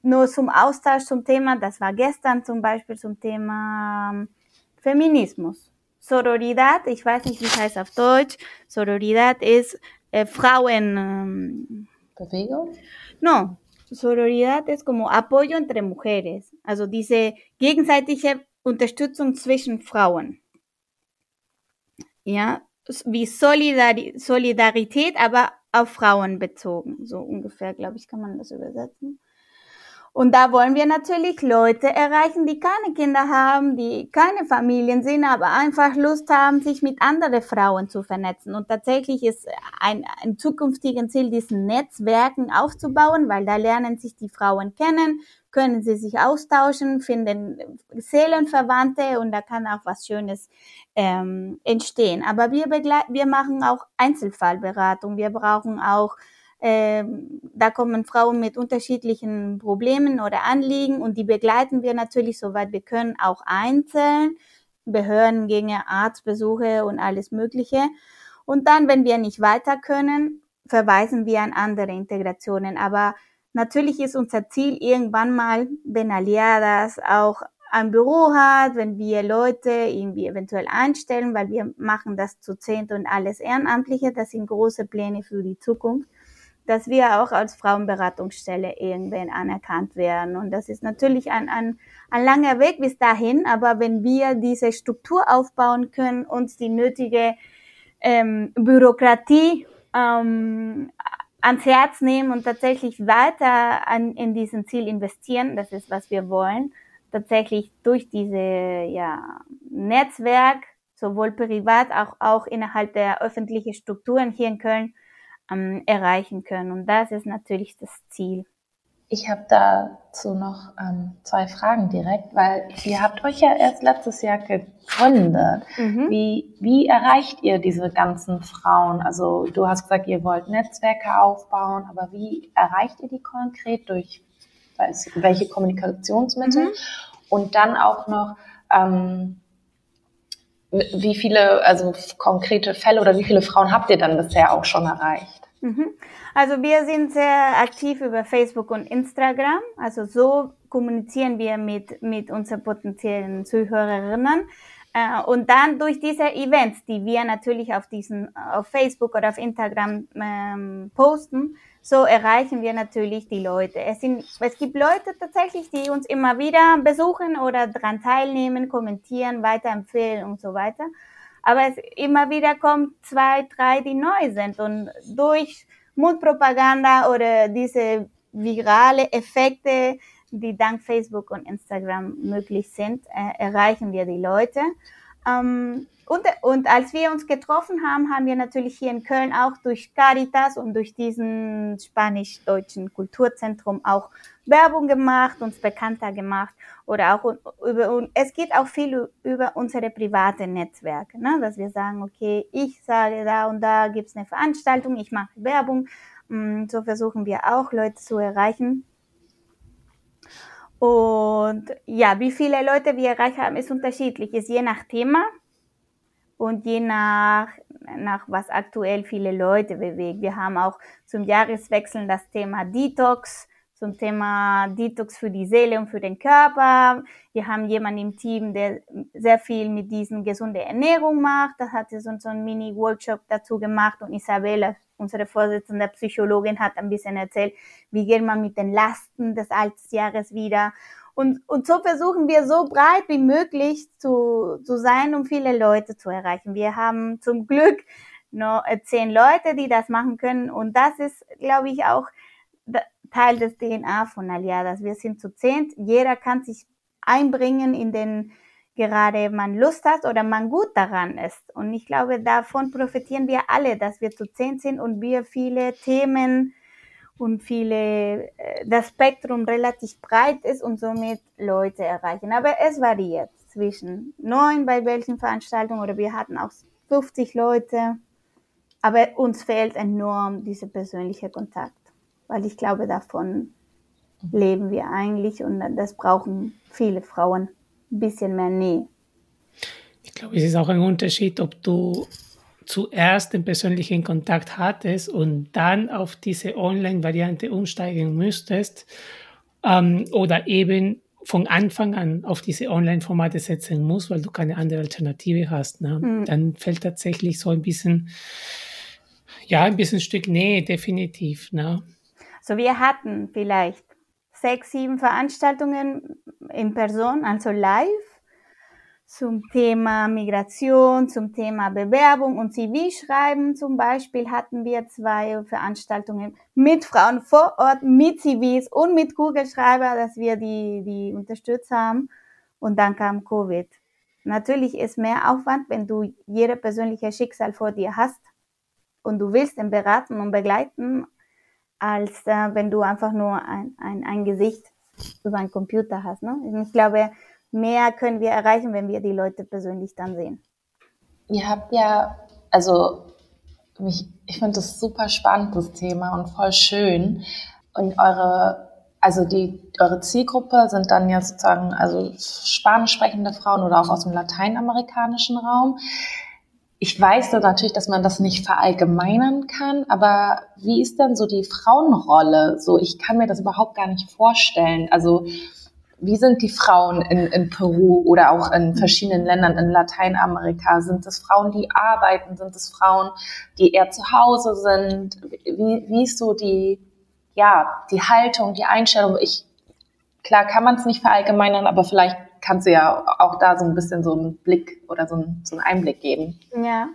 nur zum Austausch zum Thema, das war gestern zum Beispiel zum Thema ähm, Feminismus. Sororidad, ich weiß nicht, wie es heißt auf Deutsch. Sororidad ist eh, Frauen...
Bewegung?
No, Sororidad es como apoyo entre mujeres. Also diese gegenseitige Unterstützung zwischen Frauen. Ja, wie Solidari Solidarität, aber auf Frauen bezogen. So ungefähr, glaube ich, kann man das übersetzen. Und da wollen wir natürlich Leute erreichen, die keine Kinder haben, die keine Familien sind, aber einfach Lust haben, sich mit anderen Frauen zu vernetzen. Und tatsächlich ist ein, ein zukünftiges Ziel, diesen Netzwerken aufzubauen, weil da lernen sich die Frauen kennen, können sie sich austauschen, finden Seelenverwandte und da kann auch was Schönes ähm, entstehen. Aber wir, wir machen auch Einzelfallberatung. Wir brauchen auch da kommen Frauen mit unterschiedlichen Problemen oder Anliegen und die begleiten wir natürlich, soweit wir können, auch einzeln. Behördengänge, Arztbesuche und alles Mögliche. Und dann, wenn wir nicht weiter können, verweisen wir an andere Integrationen. Aber natürlich ist unser Ziel irgendwann mal, wenn Aliadas auch ein Büro hat, wenn wir Leute irgendwie eventuell einstellen, weil wir machen das zu zehnt und alles Ehrenamtliche. Das sind große Pläne für die Zukunft dass wir auch als Frauenberatungsstelle irgendwann anerkannt werden. Und das ist natürlich ein, ein, ein langer Weg bis dahin, aber wenn wir diese Struktur aufbauen können, uns die nötige ähm, Bürokratie ähm, ans Herz nehmen und tatsächlich weiter an, in diesen Ziel investieren, das ist, was wir wollen, tatsächlich durch diese ja, Netzwerk, sowohl privat, auch, auch innerhalb der öffentlichen Strukturen hier in Köln, ähm, erreichen können. Und das ist natürlich das Ziel.
Ich habe dazu noch ähm, zwei Fragen direkt, weil ihr habt euch ja erst letztes Jahr gegründet. Mhm. Wie, wie erreicht ihr diese ganzen Frauen? Also du hast gesagt, ihr wollt Netzwerke aufbauen, aber wie erreicht ihr die konkret? Durch weiß, welche Kommunikationsmittel? Mhm. Und dann auch noch, ähm, wie viele, also konkrete Fälle oder wie viele Frauen habt ihr dann bisher auch schon erreicht?
Mhm. Also wir sind sehr aktiv über Facebook und Instagram. Also so kommunizieren wir mit, mit unseren potenziellen Zuhörerinnen. Äh, und dann durch diese Events, die wir natürlich auf diesen, auf Facebook oder auf Instagram ähm, posten, so erreichen wir natürlich die Leute. Es, sind, es gibt Leute tatsächlich, die uns immer wieder besuchen oder daran teilnehmen, kommentieren, weiterempfehlen und so weiter. Aber es immer wieder kommt zwei, drei, die neu sind und durch Mundpropaganda oder diese virale Effekte, die dank Facebook und Instagram möglich sind, äh, erreichen wir die Leute. Ähm, und, und als wir uns getroffen haben, haben wir natürlich hier in Köln auch durch Caritas und durch diesen spanisch-deutschen Kulturzentrum auch Werbung gemacht, uns bekannter gemacht oder auch über, und es geht auch viel über unsere private Netzwerke, ne? dass wir sagen, okay, ich sage da und da gibt's eine Veranstaltung, ich mache Werbung, mm, so versuchen wir auch Leute zu erreichen. Und ja, wie viele Leute wir erreicht haben, ist unterschiedlich, ist je nach Thema und je nach, nach was aktuell viele Leute bewegt. Wir haben auch zum Jahreswechsel das Thema Detox, zum Thema Detox für die Seele und für den Körper. Wir haben jemanden im Team, der sehr viel mit diesen gesunde Ernährung macht. Da hat uns so einen Mini-Workshop dazu gemacht und Isabella, unsere Vorsitzende Psychologin, hat ein bisschen erzählt, wie geht man mit den Lasten des Altjahres wieder. Und, und so versuchen wir so breit wie möglich zu, zu sein, um viele Leute zu erreichen. Wir haben zum Glück nur zehn Leute, die das machen können. Und das ist, glaube ich, auch Teil des DNA von Aliadas. Wir sind zu zehn. Jeder kann sich einbringen in den gerade man Lust hat oder man gut daran ist. Und ich glaube, davon profitieren wir alle, dass wir zu zehn sind und wir viele Themen und viele, äh, das Spektrum relativ breit ist und somit Leute erreichen. Aber es variiert zwischen neun bei welchen Veranstaltungen oder wir hatten auch 50 Leute. Aber uns fehlt enorm dieser persönliche Kontakt, weil ich glaube, davon leben wir eigentlich und das brauchen viele Frauen. Bisschen mehr Nähe.
Ich glaube, es ist auch ein Unterschied, ob du zuerst den persönlichen Kontakt hattest und dann auf diese Online-Variante umsteigen müsstest ähm, oder eben von Anfang an auf diese Online-Formate setzen musst, weil du keine andere Alternative hast. Ne? Mhm. Dann fällt tatsächlich so ein bisschen, ja, ein bisschen Stück Nähe, definitiv. Ne?
So, wir hatten vielleicht sechs, sieben Veranstaltungen in Person, also live zum Thema Migration, zum Thema Bewerbung und CV-Schreiben zum Beispiel hatten wir zwei Veranstaltungen mit Frauen vor Ort, mit CVs und mit Kugelschreiber, dass wir die, die unterstützt haben. Und dann kam Covid. Natürlich ist mehr Aufwand, wenn du jede persönliche Schicksal vor dir hast und du willst ihn beraten und begleiten, als äh, wenn du einfach nur ein, ein, ein Gesicht über einen Computer hast. Ne? Ich glaube, mehr können wir erreichen, wenn wir die Leute persönlich dann sehen.
Ihr habt ja, also mich, ich finde das super spannend, das Thema und voll schön. Und eure, also die, eure Zielgruppe sind dann ja sozusagen, also spanisch sprechende Frauen oder auch aus dem lateinamerikanischen Raum. Ich weiß da natürlich, dass man das nicht verallgemeinern kann, aber wie ist denn so die Frauenrolle? So, ich kann mir das überhaupt gar nicht vorstellen. Also, wie sind die Frauen in, in Peru oder auch in verschiedenen Ländern in Lateinamerika? Sind es Frauen, die arbeiten? Sind es Frauen, die eher zu Hause sind? Wie, wie ist so die, ja, die Haltung, die Einstellung? Ich, klar kann man es nicht verallgemeinern, aber vielleicht kannst du ja auch da so ein bisschen so einen Blick oder so einen, so einen Einblick geben.
Ja.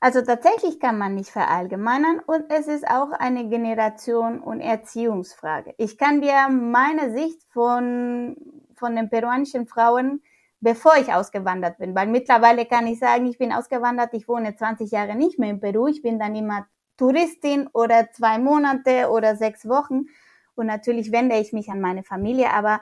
Also tatsächlich kann man nicht verallgemeinern und es ist auch eine Generation- und Erziehungsfrage. Ich kann dir meine Sicht von, von den peruanischen Frauen, bevor ich ausgewandert bin, weil mittlerweile kann ich sagen, ich bin ausgewandert, ich wohne 20 Jahre nicht mehr in Peru, ich bin dann immer Touristin oder zwei Monate oder sechs Wochen und natürlich wende ich mich an meine Familie, aber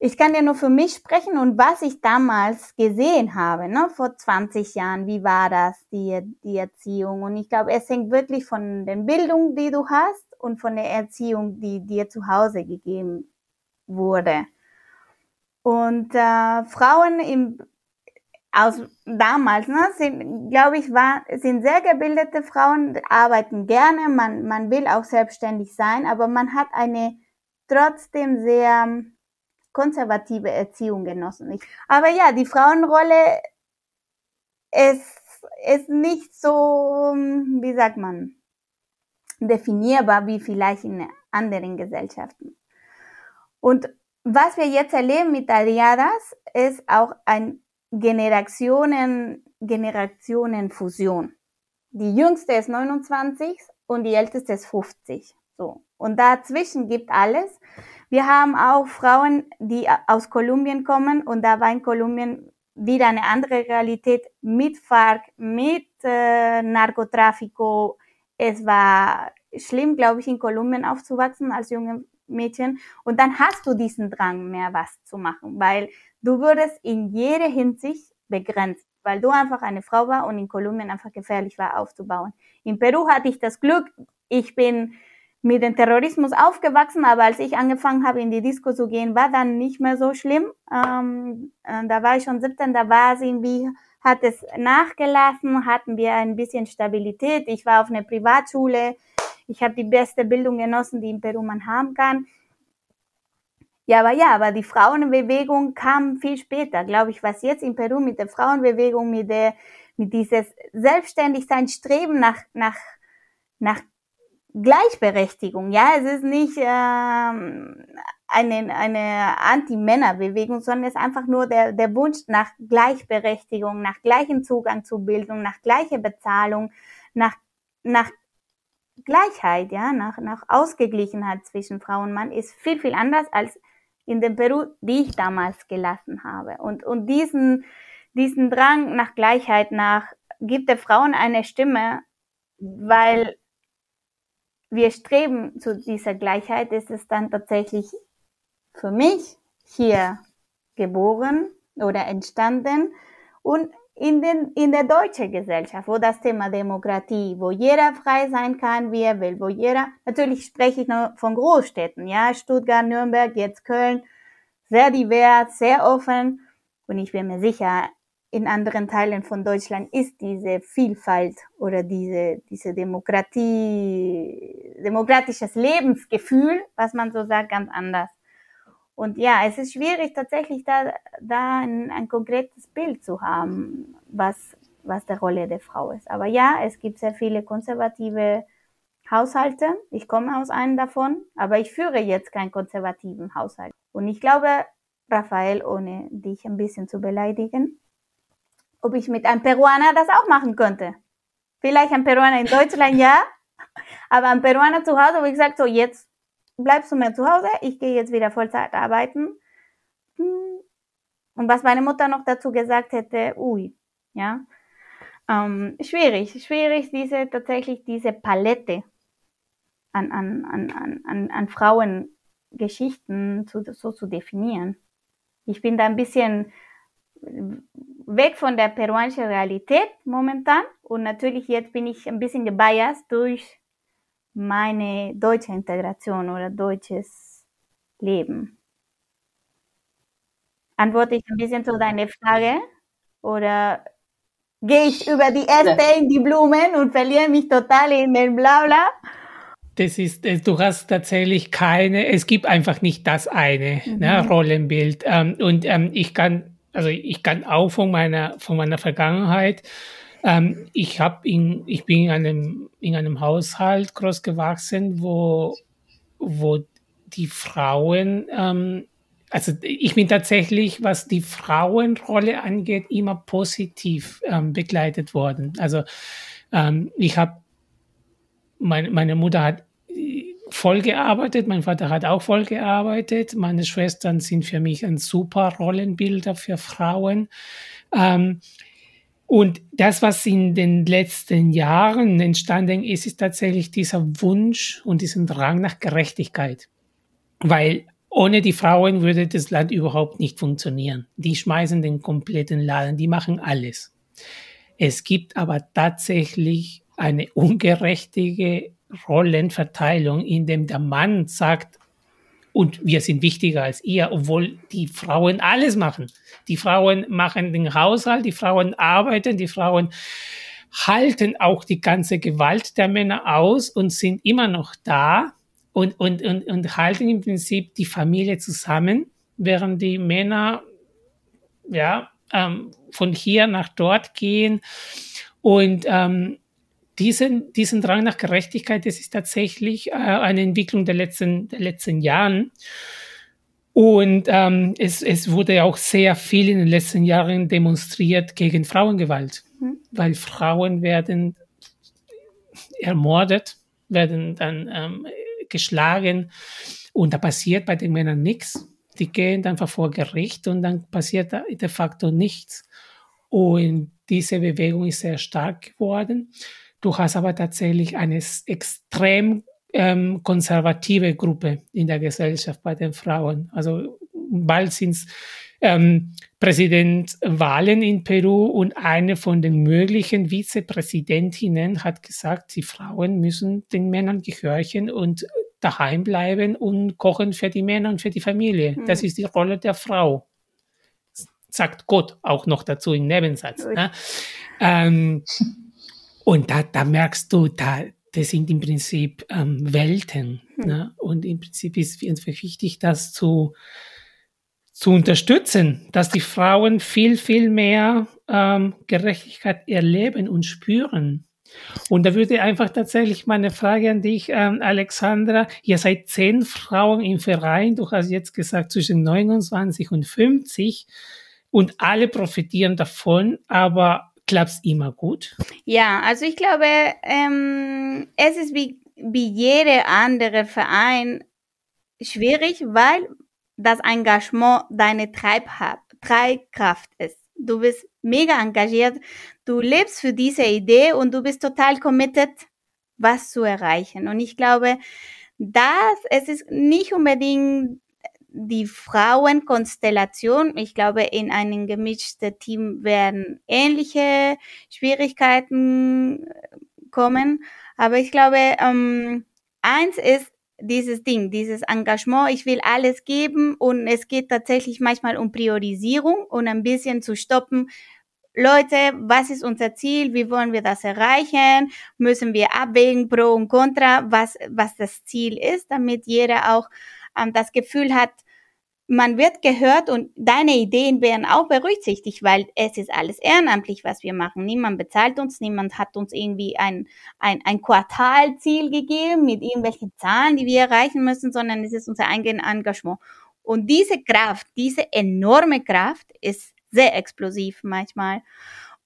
ich kann ja nur für mich sprechen und was ich damals gesehen habe, ne, vor 20 Jahren, wie war das, die, die Erziehung? Und ich glaube, es hängt wirklich von der Bildung, die du hast und von der Erziehung, die dir zu Hause gegeben wurde. Und äh, Frauen im, aus damals, ne, sind, glaube ich, war, sind sehr gebildete Frauen, arbeiten gerne, man, man will auch selbstständig sein, aber man hat eine trotzdem sehr konservative Erziehung genossen. Aber ja, die Frauenrolle ist, ist nicht so, wie sagt man, definierbar wie vielleicht in anderen Gesellschaften. Und was wir jetzt erleben mit Aliadas ist auch ein Generationen, Generationenfusion. Die jüngste ist 29 und die älteste ist 50. So. Und dazwischen gibt alles. Wir haben auch Frauen, die aus Kolumbien kommen und da war in Kolumbien wieder eine andere Realität mit FARC, mit äh, Narkotrafiko. Es war schlimm, glaube ich, in Kolumbien aufzuwachsen als junge Mädchen. Und dann hast du diesen Drang, mehr was zu machen, weil du würdest in jeder Hinsicht begrenzt, weil du einfach eine Frau war und in Kolumbien einfach gefährlich war aufzubauen. In Peru hatte ich das Glück, ich bin mit dem Terrorismus aufgewachsen, aber als ich angefangen habe, in die Disco zu gehen, war dann nicht mehr so schlimm. Ähm, äh, da war ich schon 17, da war es irgendwie, hat es nachgelassen, hatten wir ein bisschen Stabilität. Ich war auf einer Privatschule, ich habe die beste Bildung genossen, die in Peru man haben kann. Ja, aber ja, aber die Frauenbewegung kam viel später, glaube ich, was jetzt in Peru mit der Frauenbewegung, mit der, mit dieses Selbstständigsein, Streben nach, nach, nach Gleichberechtigung. Ja, es ist nicht ähm, eine, eine Anti-Männer-Bewegung, sondern es ist einfach nur der, der Wunsch nach Gleichberechtigung, nach gleichem Zugang zu Bildung, nach gleicher Bezahlung, nach, nach Gleichheit, ja, nach, nach Ausgeglichenheit zwischen Frau und Mann ist viel, viel anders als in dem Peru, die ich damals gelassen habe. Und, und diesen, diesen Drang nach Gleichheit, nach, gibt der Frauen eine Stimme, weil wir streben zu dieser Gleichheit, ist es dann tatsächlich für mich hier geboren oder entstanden und in, den, in der deutschen Gesellschaft, wo das Thema Demokratie, wo jeder frei sein kann, wie er will, wo jeder, natürlich spreche ich nur von Großstädten, ja, Stuttgart, Nürnberg, jetzt Köln, sehr divers, sehr offen und ich bin mir sicher, in anderen Teilen von Deutschland ist diese Vielfalt oder diese, diese Demokratie, demokratisches Lebensgefühl, was man so sagt, ganz anders. Und ja, es ist schwierig tatsächlich da, da ein, ein konkretes Bild zu haben, was, was der Rolle der Frau ist. Aber ja, es gibt sehr viele konservative Haushalte. Ich komme aus einem davon, aber ich führe jetzt keinen konservativen Haushalt. Und ich glaube, Raphael, ohne dich ein bisschen zu beleidigen, ob ich mit einem Peruaner das auch machen könnte. Vielleicht ein Peruaner in Deutschland, ja, aber ein Peruaner zu Hause, wo ich sage, so jetzt bleibst du mehr zu Hause, ich gehe jetzt wieder Vollzeit arbeiten. Hm. Und was meine Mutter noch dazu gesagt hätte, ui, ja, ähm, schwierig, schwierig, diese tatsächlich diese Palette an, an, an, an, an Frauengeschichten zu, so zu definieren. Ich bin da ein bisschen weg von der peruanischen Realität momentan und natürlich jetzt bin ich ein bisschen gebiased durch meine deutsche Integration oder deutsches Leben. Antworte ich ein bisschen zu deiner Frage oder gehe ich über die Äste in die Blumen und verliere mich total in den Blabla?
Das ist, äh, du hast tatsächlich keine, es gibt einfach nicht das eine ne, mhm. ne, Rollenbild. Ähm, und ähm, ich kann, also ich kann auch von meiner, von meiner Vergangenheit ähm, ich habe in, ich bin in einem, in einem Haushalt groß gewachsen, wo, wo die Frauen, ähm, also ich bin tatsächlich, was die Frauenrolle angeht, immer positiv ähm, begleitet worden. Also ähm, ich habe, mein, meine Mutter hat voll gearbeitet, mein Vater hat auch voll gearbeitet, meine Schwestern sind für mich ein super Rollenbilder für Frauen. Ähm, und das, was in den letzten Jahren entstanden ist, ist tatsächlich dieser Wunsch und diesen Drang nach Gerechtigkeit. Weil ohne die Frauen würde das Land überhaupt nicht funktionieren. Die schmeißen den kompletten Laden, die machen alles. Es gibt aber tatsächlich eine ungerechtige Rollenverteilung, in dem der Mann sagt, und wir sind wichtiger als ihr, obwohl die Frauen alles machen. Die Frauen machen den Haushalt, die Frauen arbeiten, die Frauen halten auch die ganze Gewalt der Männer aus und sind immer noch da und, und, und, und halten im Prinzip die Familie zusammen, während die Männer ja, ähm, von hier nach dort gehen und ähm, diesen, diesen Drang nach Gerechtigkeit, das ist tatsächlich äh, eine Entwicklung der letzten, der letzten Jahren. Und ähm, es, es wurde auch sehr viel in den letzten Jahren demonstriert gegen Frauengewalt, mhm. weil Frauen werden ermordet, werden dann ähm, geschlagen und da passiert bei den Männern nichts. Die gehen dann vor Gericht und dann passiert da de facto nichts. Und diese Bewegung ist sehr stark geworden. Du hast aber tatsächlich eine extrem ähm, konservative Gruppe in der Gesellschaft bei den Frauen. Also bald sind es ähm, Präsidentwahlen in Peru und eine von den möglichen Vizepräsidentinnen hat gesagt, die Frauen müssen den Männern gehorchen und daheim bleiben und kochen für die Männer und für die Familie. Mhm. Das ist die Rolle der Frau. Sagt Gott auch noch dazu im Nebensatz. Ne? Ähm, und da, da merkst du, da, das sind im Prinzip ähm, Welten. Mhm. Ne? Und im Prinzip ist es wichtig, das zu, zu unterstützen, dass die Frauen viel, viel mehr ähm, Gerechtigkeit erleben und spüren. Und da würde einfach tatsächlich meine Frage an dich, ähm, Alexandra. Ihr seid zehn Frauen im Verein. Du hast jetzt gesagt zwischen 29 und 50 und alle profitieren davon. Aber klappt immer gut?
Ja, also ich glaube, ähm, es ist wie wie jeder andere Verein schwierig, weil das Engagement deine Treibkraft ist. Du bist mega engagiert, du lebst für diese Idee und du bist total committed, was zu erreichen. Und ich glaube, dass es ist nicht unbedingt die Frauenkonstellation. Ich glaube, in einem gemischten Team werden ähnliche Schwierigkeiten kommen. Aber ich glaube, ähm, eins ist dieses Ding, dieses Engagement. Ich will alles geben und es geht tatsächlich manchmal um Priorisierung und ein bisschen zu stoppen. Leute, was ist unser Ziel? Wie wollen wir das erreichen? Müssen wir abwägen, pro und contra, was, was das Ziel ist, damit jeder auch ähm, das Gefühl hat, man wird gehört und deine Ideen werden auch berücksichtigt, weil es ist alles ehrenamtlich, was wir machen. Niemand bezahlt uns, niemand hat uns irgendwie ein, ein, ein Quartalziel gegeben mit irgendwelchen Zahlen, die wir erreichen müssen, sondern es ist unser eigenes Engagement. Und diese Kraft, diese enorme Kraft ist sehr explosiv manchmal.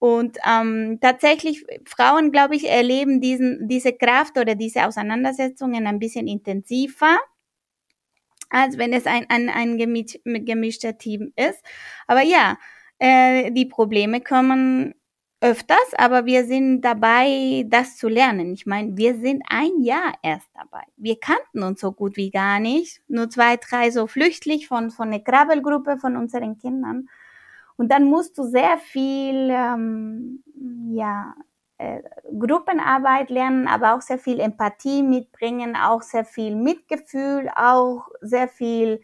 Und ähm, tatsächlich, Frauen, glaube ich, erleben diesen, diese Kraft oder diese Auseinandersetzungen ein bisschen intensiver als wenn es ein, ein, ein gemisch, gemischter Team ist. Aber ja, äh, die Probleme kommen öfters, aber wir sind dabei, das zu lernen. Ich meine, wir sind ein Jahr erst dabei. Wir kannten uns so gut wie gar nicht. Nur zwei, drei so flüchtlich von, von der Krabbelgruppe von unseren Kindern. Und dann musst du sehr viel, ähm, ja, äh, Gruppenarbeit lernen, aber auch sehr viel Empathie mitbringen, auch sehr viel Mitgefühl, auch sehr viel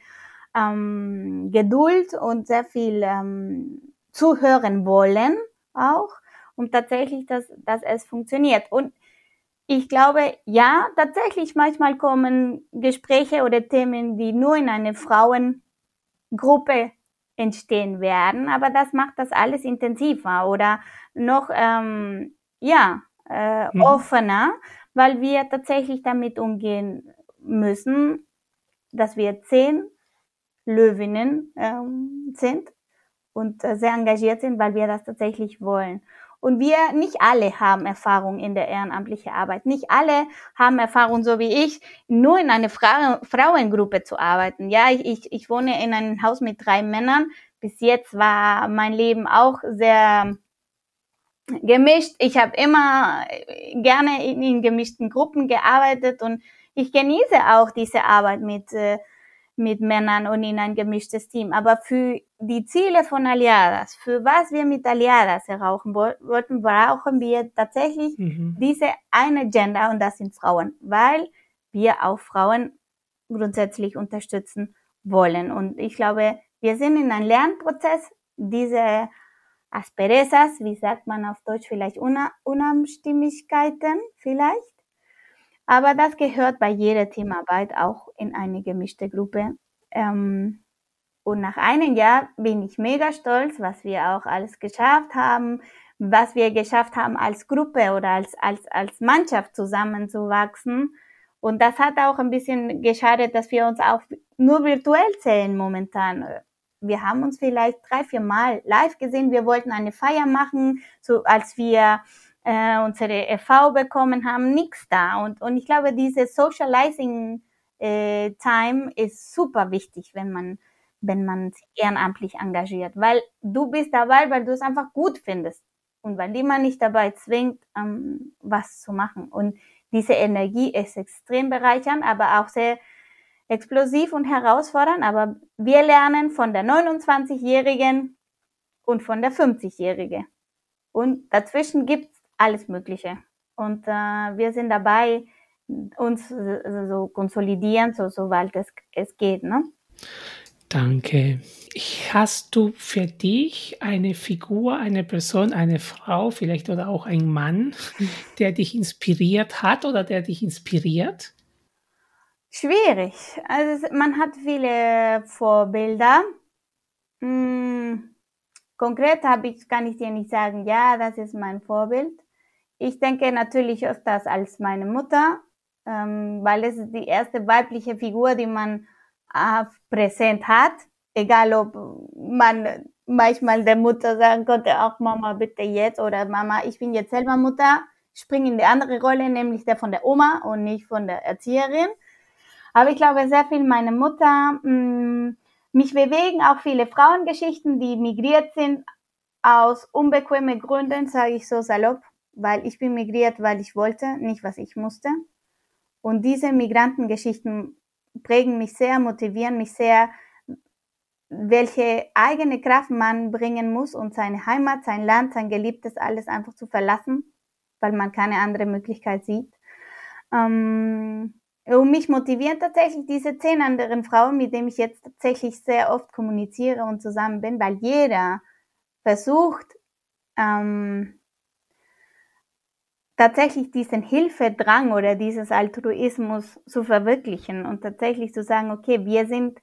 ähm, Geduld und sehr viel ähm, zuhören wollen auch, um tatsächlich, dass, dass es funktioniert. Und ich glaube, ja, tatsächlich manchmal kommen Gespräche oder Themen, die nur in einer Frauengruppe entstehen werden, aber das macht das alles intensiver oder noch ähm, ja, äh, mhm. offener, weil wir tatsächlich damit umgehen müssen, dass wir zehn Löwinnen ähm, sind und äh, sehr engagiert sind, weil wir das tatsächlich wollen. Und wir nicht alle haben Erfahrung in der ehrenamtlichen Arbeit. Nicht alle haben Erfahrung, so wie ich, nur in einer Fra Frauengruppe zu arbeiten. Ja, ich, ich, ich wohne in einem Haus mit drei Männern. Bis jetzt war mein Leben auch sehr gemischt. Ich habe immer gerne in, in, gemischten Gruppen gearbeitet und ich genieße auch diese Arbeit mit, äh, mit Männern und in ein gemischtes Team. Aber für die Ziele von Aliadas, für was wir mit Aliadas erreichen wollten, brauchen wir tatsächlich mhm. diese eine Gender und das sind Frauen, weil wir auch Frauen grundsätzlich unterstützen wollen. Und ich glaube, wir sind in einem Lernprozess, diese Asperezas, wie sagt man auf Deutsch, vielleicht Una Unstimmigkeiten vielleicht. Aber das gehört bei jeder Teamarbeit auch in eine gemischte Gruppe. Ähm, und nach einem Jahr bin ich mega stolz, was wir auch alles geschafft haben, was wir geschafft haben als Gruppe oder als, als, als Mannschaft zusammenzuwachsen. Und das hat auch ein bisschen geschadet, dass wir uns auch nur virtuell sehen momentan wir haben uns vielleicht drei, vier Mal live gesehen. Wir wollten eine Feier machen, so als wir äh, unsere EV bekommen haben, nichts da. Und, und ich glaube, diese Socializing äh, Time ist super wichtig, wenn man wenn man sich ehrenamtlich engagiert, weil du bist dabei, weil du es einfach gut findest und weil niemand nicht dabei zwingt, ähm, was zu machen. Und diese Energie ist extrem bereichernd, aber auch sehr explosiv und herausfordernd, aber wir lernen von der 29-Jährigen und von der 50-Jährige. Und dazwischen gibt's alles Mögliche. Und äh, wir sind dabei, uns so konsolidieren, so sobald es, es geht. Ne?
Danke. Hast du für dich eine Figur, eine Person, eine Frau vielleicht oder auch ein Mann, der dich inspiriert hat oder der dich inspiriert?
Schwierig. Also man hat viele Vorbilder. Hm, konkret habe ich, kann ich dir nicht sagen, ja, das ist mein Vorbild. Ich denke natürlich öfters als meine Mutter, ähm, weil es ist die erste weibliche Figur, die man äh, präsent hat. Egal ob man manchmal der Mutter sagen konnte, auch Mama bitte jetzt oder Mama, ich bin jetzt selber Mutter, springe in die andere Rolle, nämlich der von der Oma und nicht von der Erzieherin. Aber ich glaube sehr viel meine Mutter. Mm, mich bewegen auch viele Frauengeschichten, die migriert sind aus unbequemen Gründen, sage ich so salopp, weil ich bin migriert, weil ich wollte, nicht was ich musste. Und diese Migrantengeschichten prägen mich sehr, motivieren mich sehr, welche eigene Kraft man bringen muss, um seine Heimat, sein Land, sein Geliebtes alles einfach zu verlassen, weil man keine andere Möglichkeit sieht. Ähm, und mich motivieren tatsächlich diese zehn anderen Frauen, mit denen ich jetzt tatsächlich sehr oft kommuniziere und zusammen bin, weil jeder versucht, ähm, tatsächlich diesen Hilfedrang oder dieses Altruismus zu verwirklichen und tatsächlich zu sagen, okay, wir sind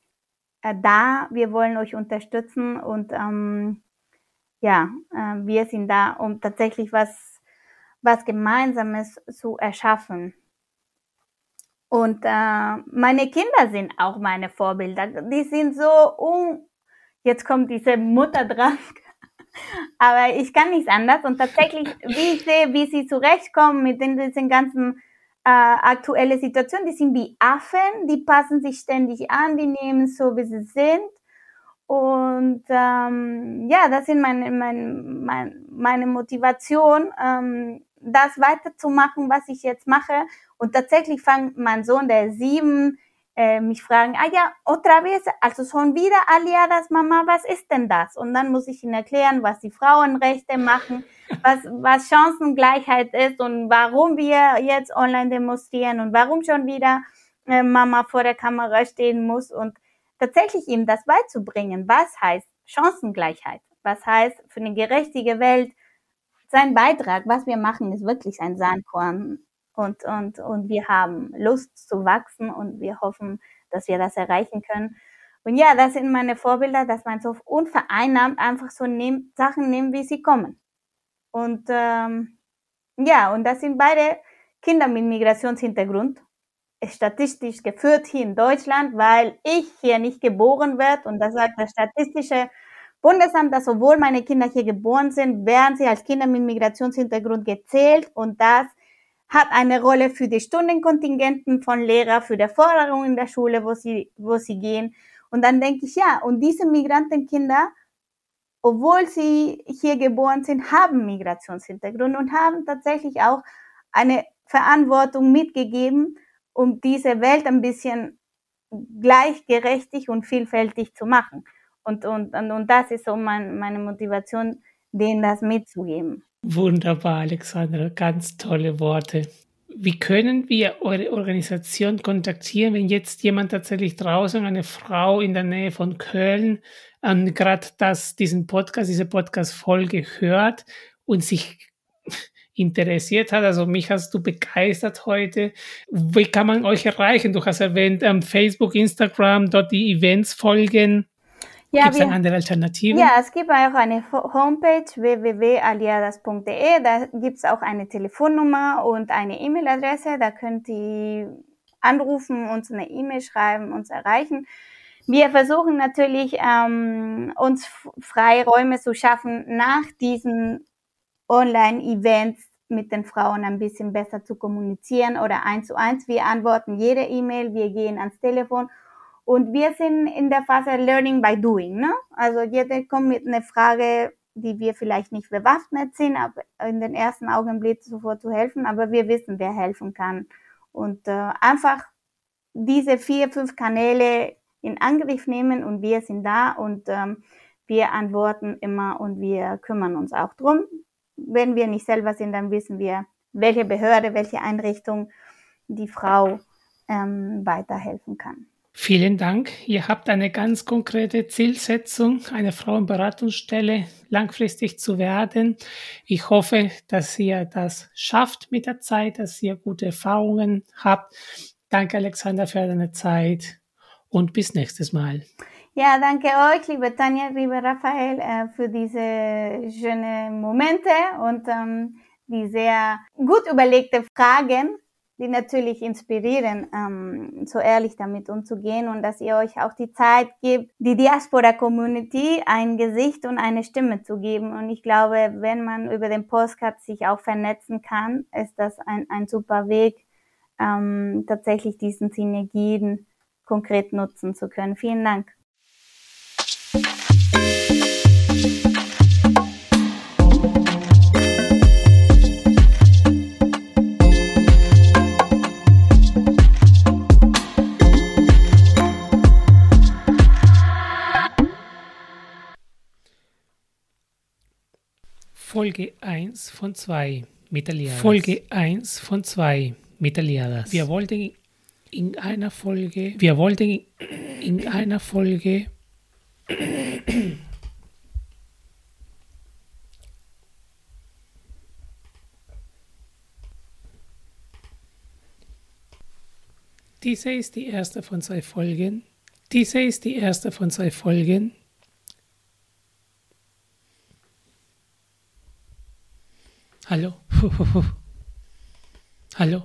äh, da, wir wollen euch unterstützen und ähm, ja, äh, wir sind da, um tatsächlich was, was Gemeinsames zu erschaffen. Und äh, meine Kinder sind auch meine Vorbilder. Die sind so un... Jetzt kommt diese Mutterdrang. Aber ich kann nichts anders. Und tatsächlich, wie ich sehe, wie sie zurechtkommen mit den, diesen ganzen äh, aktuellen Situationen, die sind wie Affen, die passen sich ständig an, die nehmen so, wie sie sind. Und ähm, ja, das sind meine, meine, meine, meine Motivation, ähm, das weiterzumachen, was ich jetzt mache. Und tatsächlich fängt mein Sohn, der ist sieben, äh, mich fragen, ah ja, otra vez, also schon wieder Aliadas, Mama, was ist denn das? Und dann muss ich ihnen erklären, was die Frauenrechte machen, was, was Chancengleichheit ist und warum wir jetzt online demonstrieren und warum schon wieder äh, Mama vor der Kamera stehen muss und tatsächlich ihm das beizubringen, was heißt Chancengleichheit, was heißt für eine gerechtige Welt, sein Beitrag, was wir machen, ist wirklich ein Sandkorn und, und, und wir haben Lust zu wachsen und wir hoffen, dass wir das erreichen können. Und ja, das sind meine Vorbilder, dass man so unvereinnahmt einfach so nimmt, Sachen nimmt, wie sie kommen. Und ähm, ja, und das sind beide Kinder mit Migrationshintergrund, statistisch geführt hier in Deutschland, weil ich hier nicht geboren werde und das sagt das Statistische Bundesamt, dass obwohl meine Kinder hier geboren sind, werden sie als Kinder mit Migrationshintergrund gezählt und das hat eine Rolle für die Stundenkontingenten von Lehrer, für die Forderung in der Schule, wo sie, wo sie gehen. Und dann denke ich, ja, und diese Migrantenkinder, obwohl sie hier geboren sind, haben Migrationshintergrund und haben tatsächlich auch eine Verantwortung mitgegeben, um diese Welt ein bisschen gleichgerechtig und vielfältig zu machen. Und, und, und, und das ist so mein, meine Motivation, denen das mitzugeben.
Wunderbar, Alexandra, ganz tolle Worte. Wie können wir eure Organisation kontaktieren, wenn jetzt jemand tatsächlich draußen, eine Frau in der Nähe von Köln, ähm, gerade diesen Podcast, diese Podcast-Folge hört und sich interessiert hat. Also mich hast du begeistert heute. Wie kann man euch erreichen? Du hast erwähnt ähm, Facebook, Instagram, dort die Events folgen. Ja, gibt es eine andere Alternative?
Ja, es gibt auch eine Homepage www.aliadas.de. Da gibt es auch eine Telefonnummer und eine E-Mail-Adresse. Da könnt ihr anrufen, uns eine E-Mail schreiben, uns erreichen. Wir versuchen natürlich, ähm, uns freie Räume zu schaffen, nach diesen Online-Events mit den Frauen ein bisschen besser zu kommunizieren oder eins zu eins. Wir antworten jede E-Mail, wir gehen ans Telefon und wir sind in der Phase Learning by Doing. Ne? Also jeder kommt mit einer Frage, die wir vielleicht nicht bewaffnet sind, aber in den ersten Augenblick sofort zu helfen, aber wir wissen, wer helfen kann. Und äh, einfach diese vier, fünf Kanäle in Angriff nehmen und wir sind da und ähm, wir antworten immer und wir kümmern uns auch drum. Wenn wir nicht selber sind, dann wissen wir, welche Behörde, welche Einrichtung die Frau ähm, weiterhelfen kann.
Vielen Dank. Ihr habt eine ganz konkrete Zielsetzung, eine Frauenberatungsstelle langfristig zu werden. Ich hoffe, dass ihr das schafft mit der Zeit, dass ihr gute Erfahrungen habt. Danke, Alexander, für deine Zeit und bis nächstes Mal.
Ja, danke euch, liebe Tanja, liebe Raphael, äh, für diese schönen Momente und ähm, die sehr gut überlegte Fragen die natürlich inspirieren, ähm, so ehrlich damit umzugehen und dass ihr euch auch die Zeit gibt, die Diaspora-Community ein Gesicht und eine Stimme zu geben. Und ich glaube, wenn man über den Postcard sich auch vernetzen kann, ist das ein, ein super Weg, ähm, tatsächlich diesen Synergien konkret nutzen zu können. Vielen Dank.
Folge 1 von 2 Metalliadas. Folge 1 von 2 Metalliadas. Wir wollten in einer Folge, wir wollten in einer Folge Diese ist die erste von zwei Folgen. Diese ist die erste von zwei Folgen Hallo. Hallo.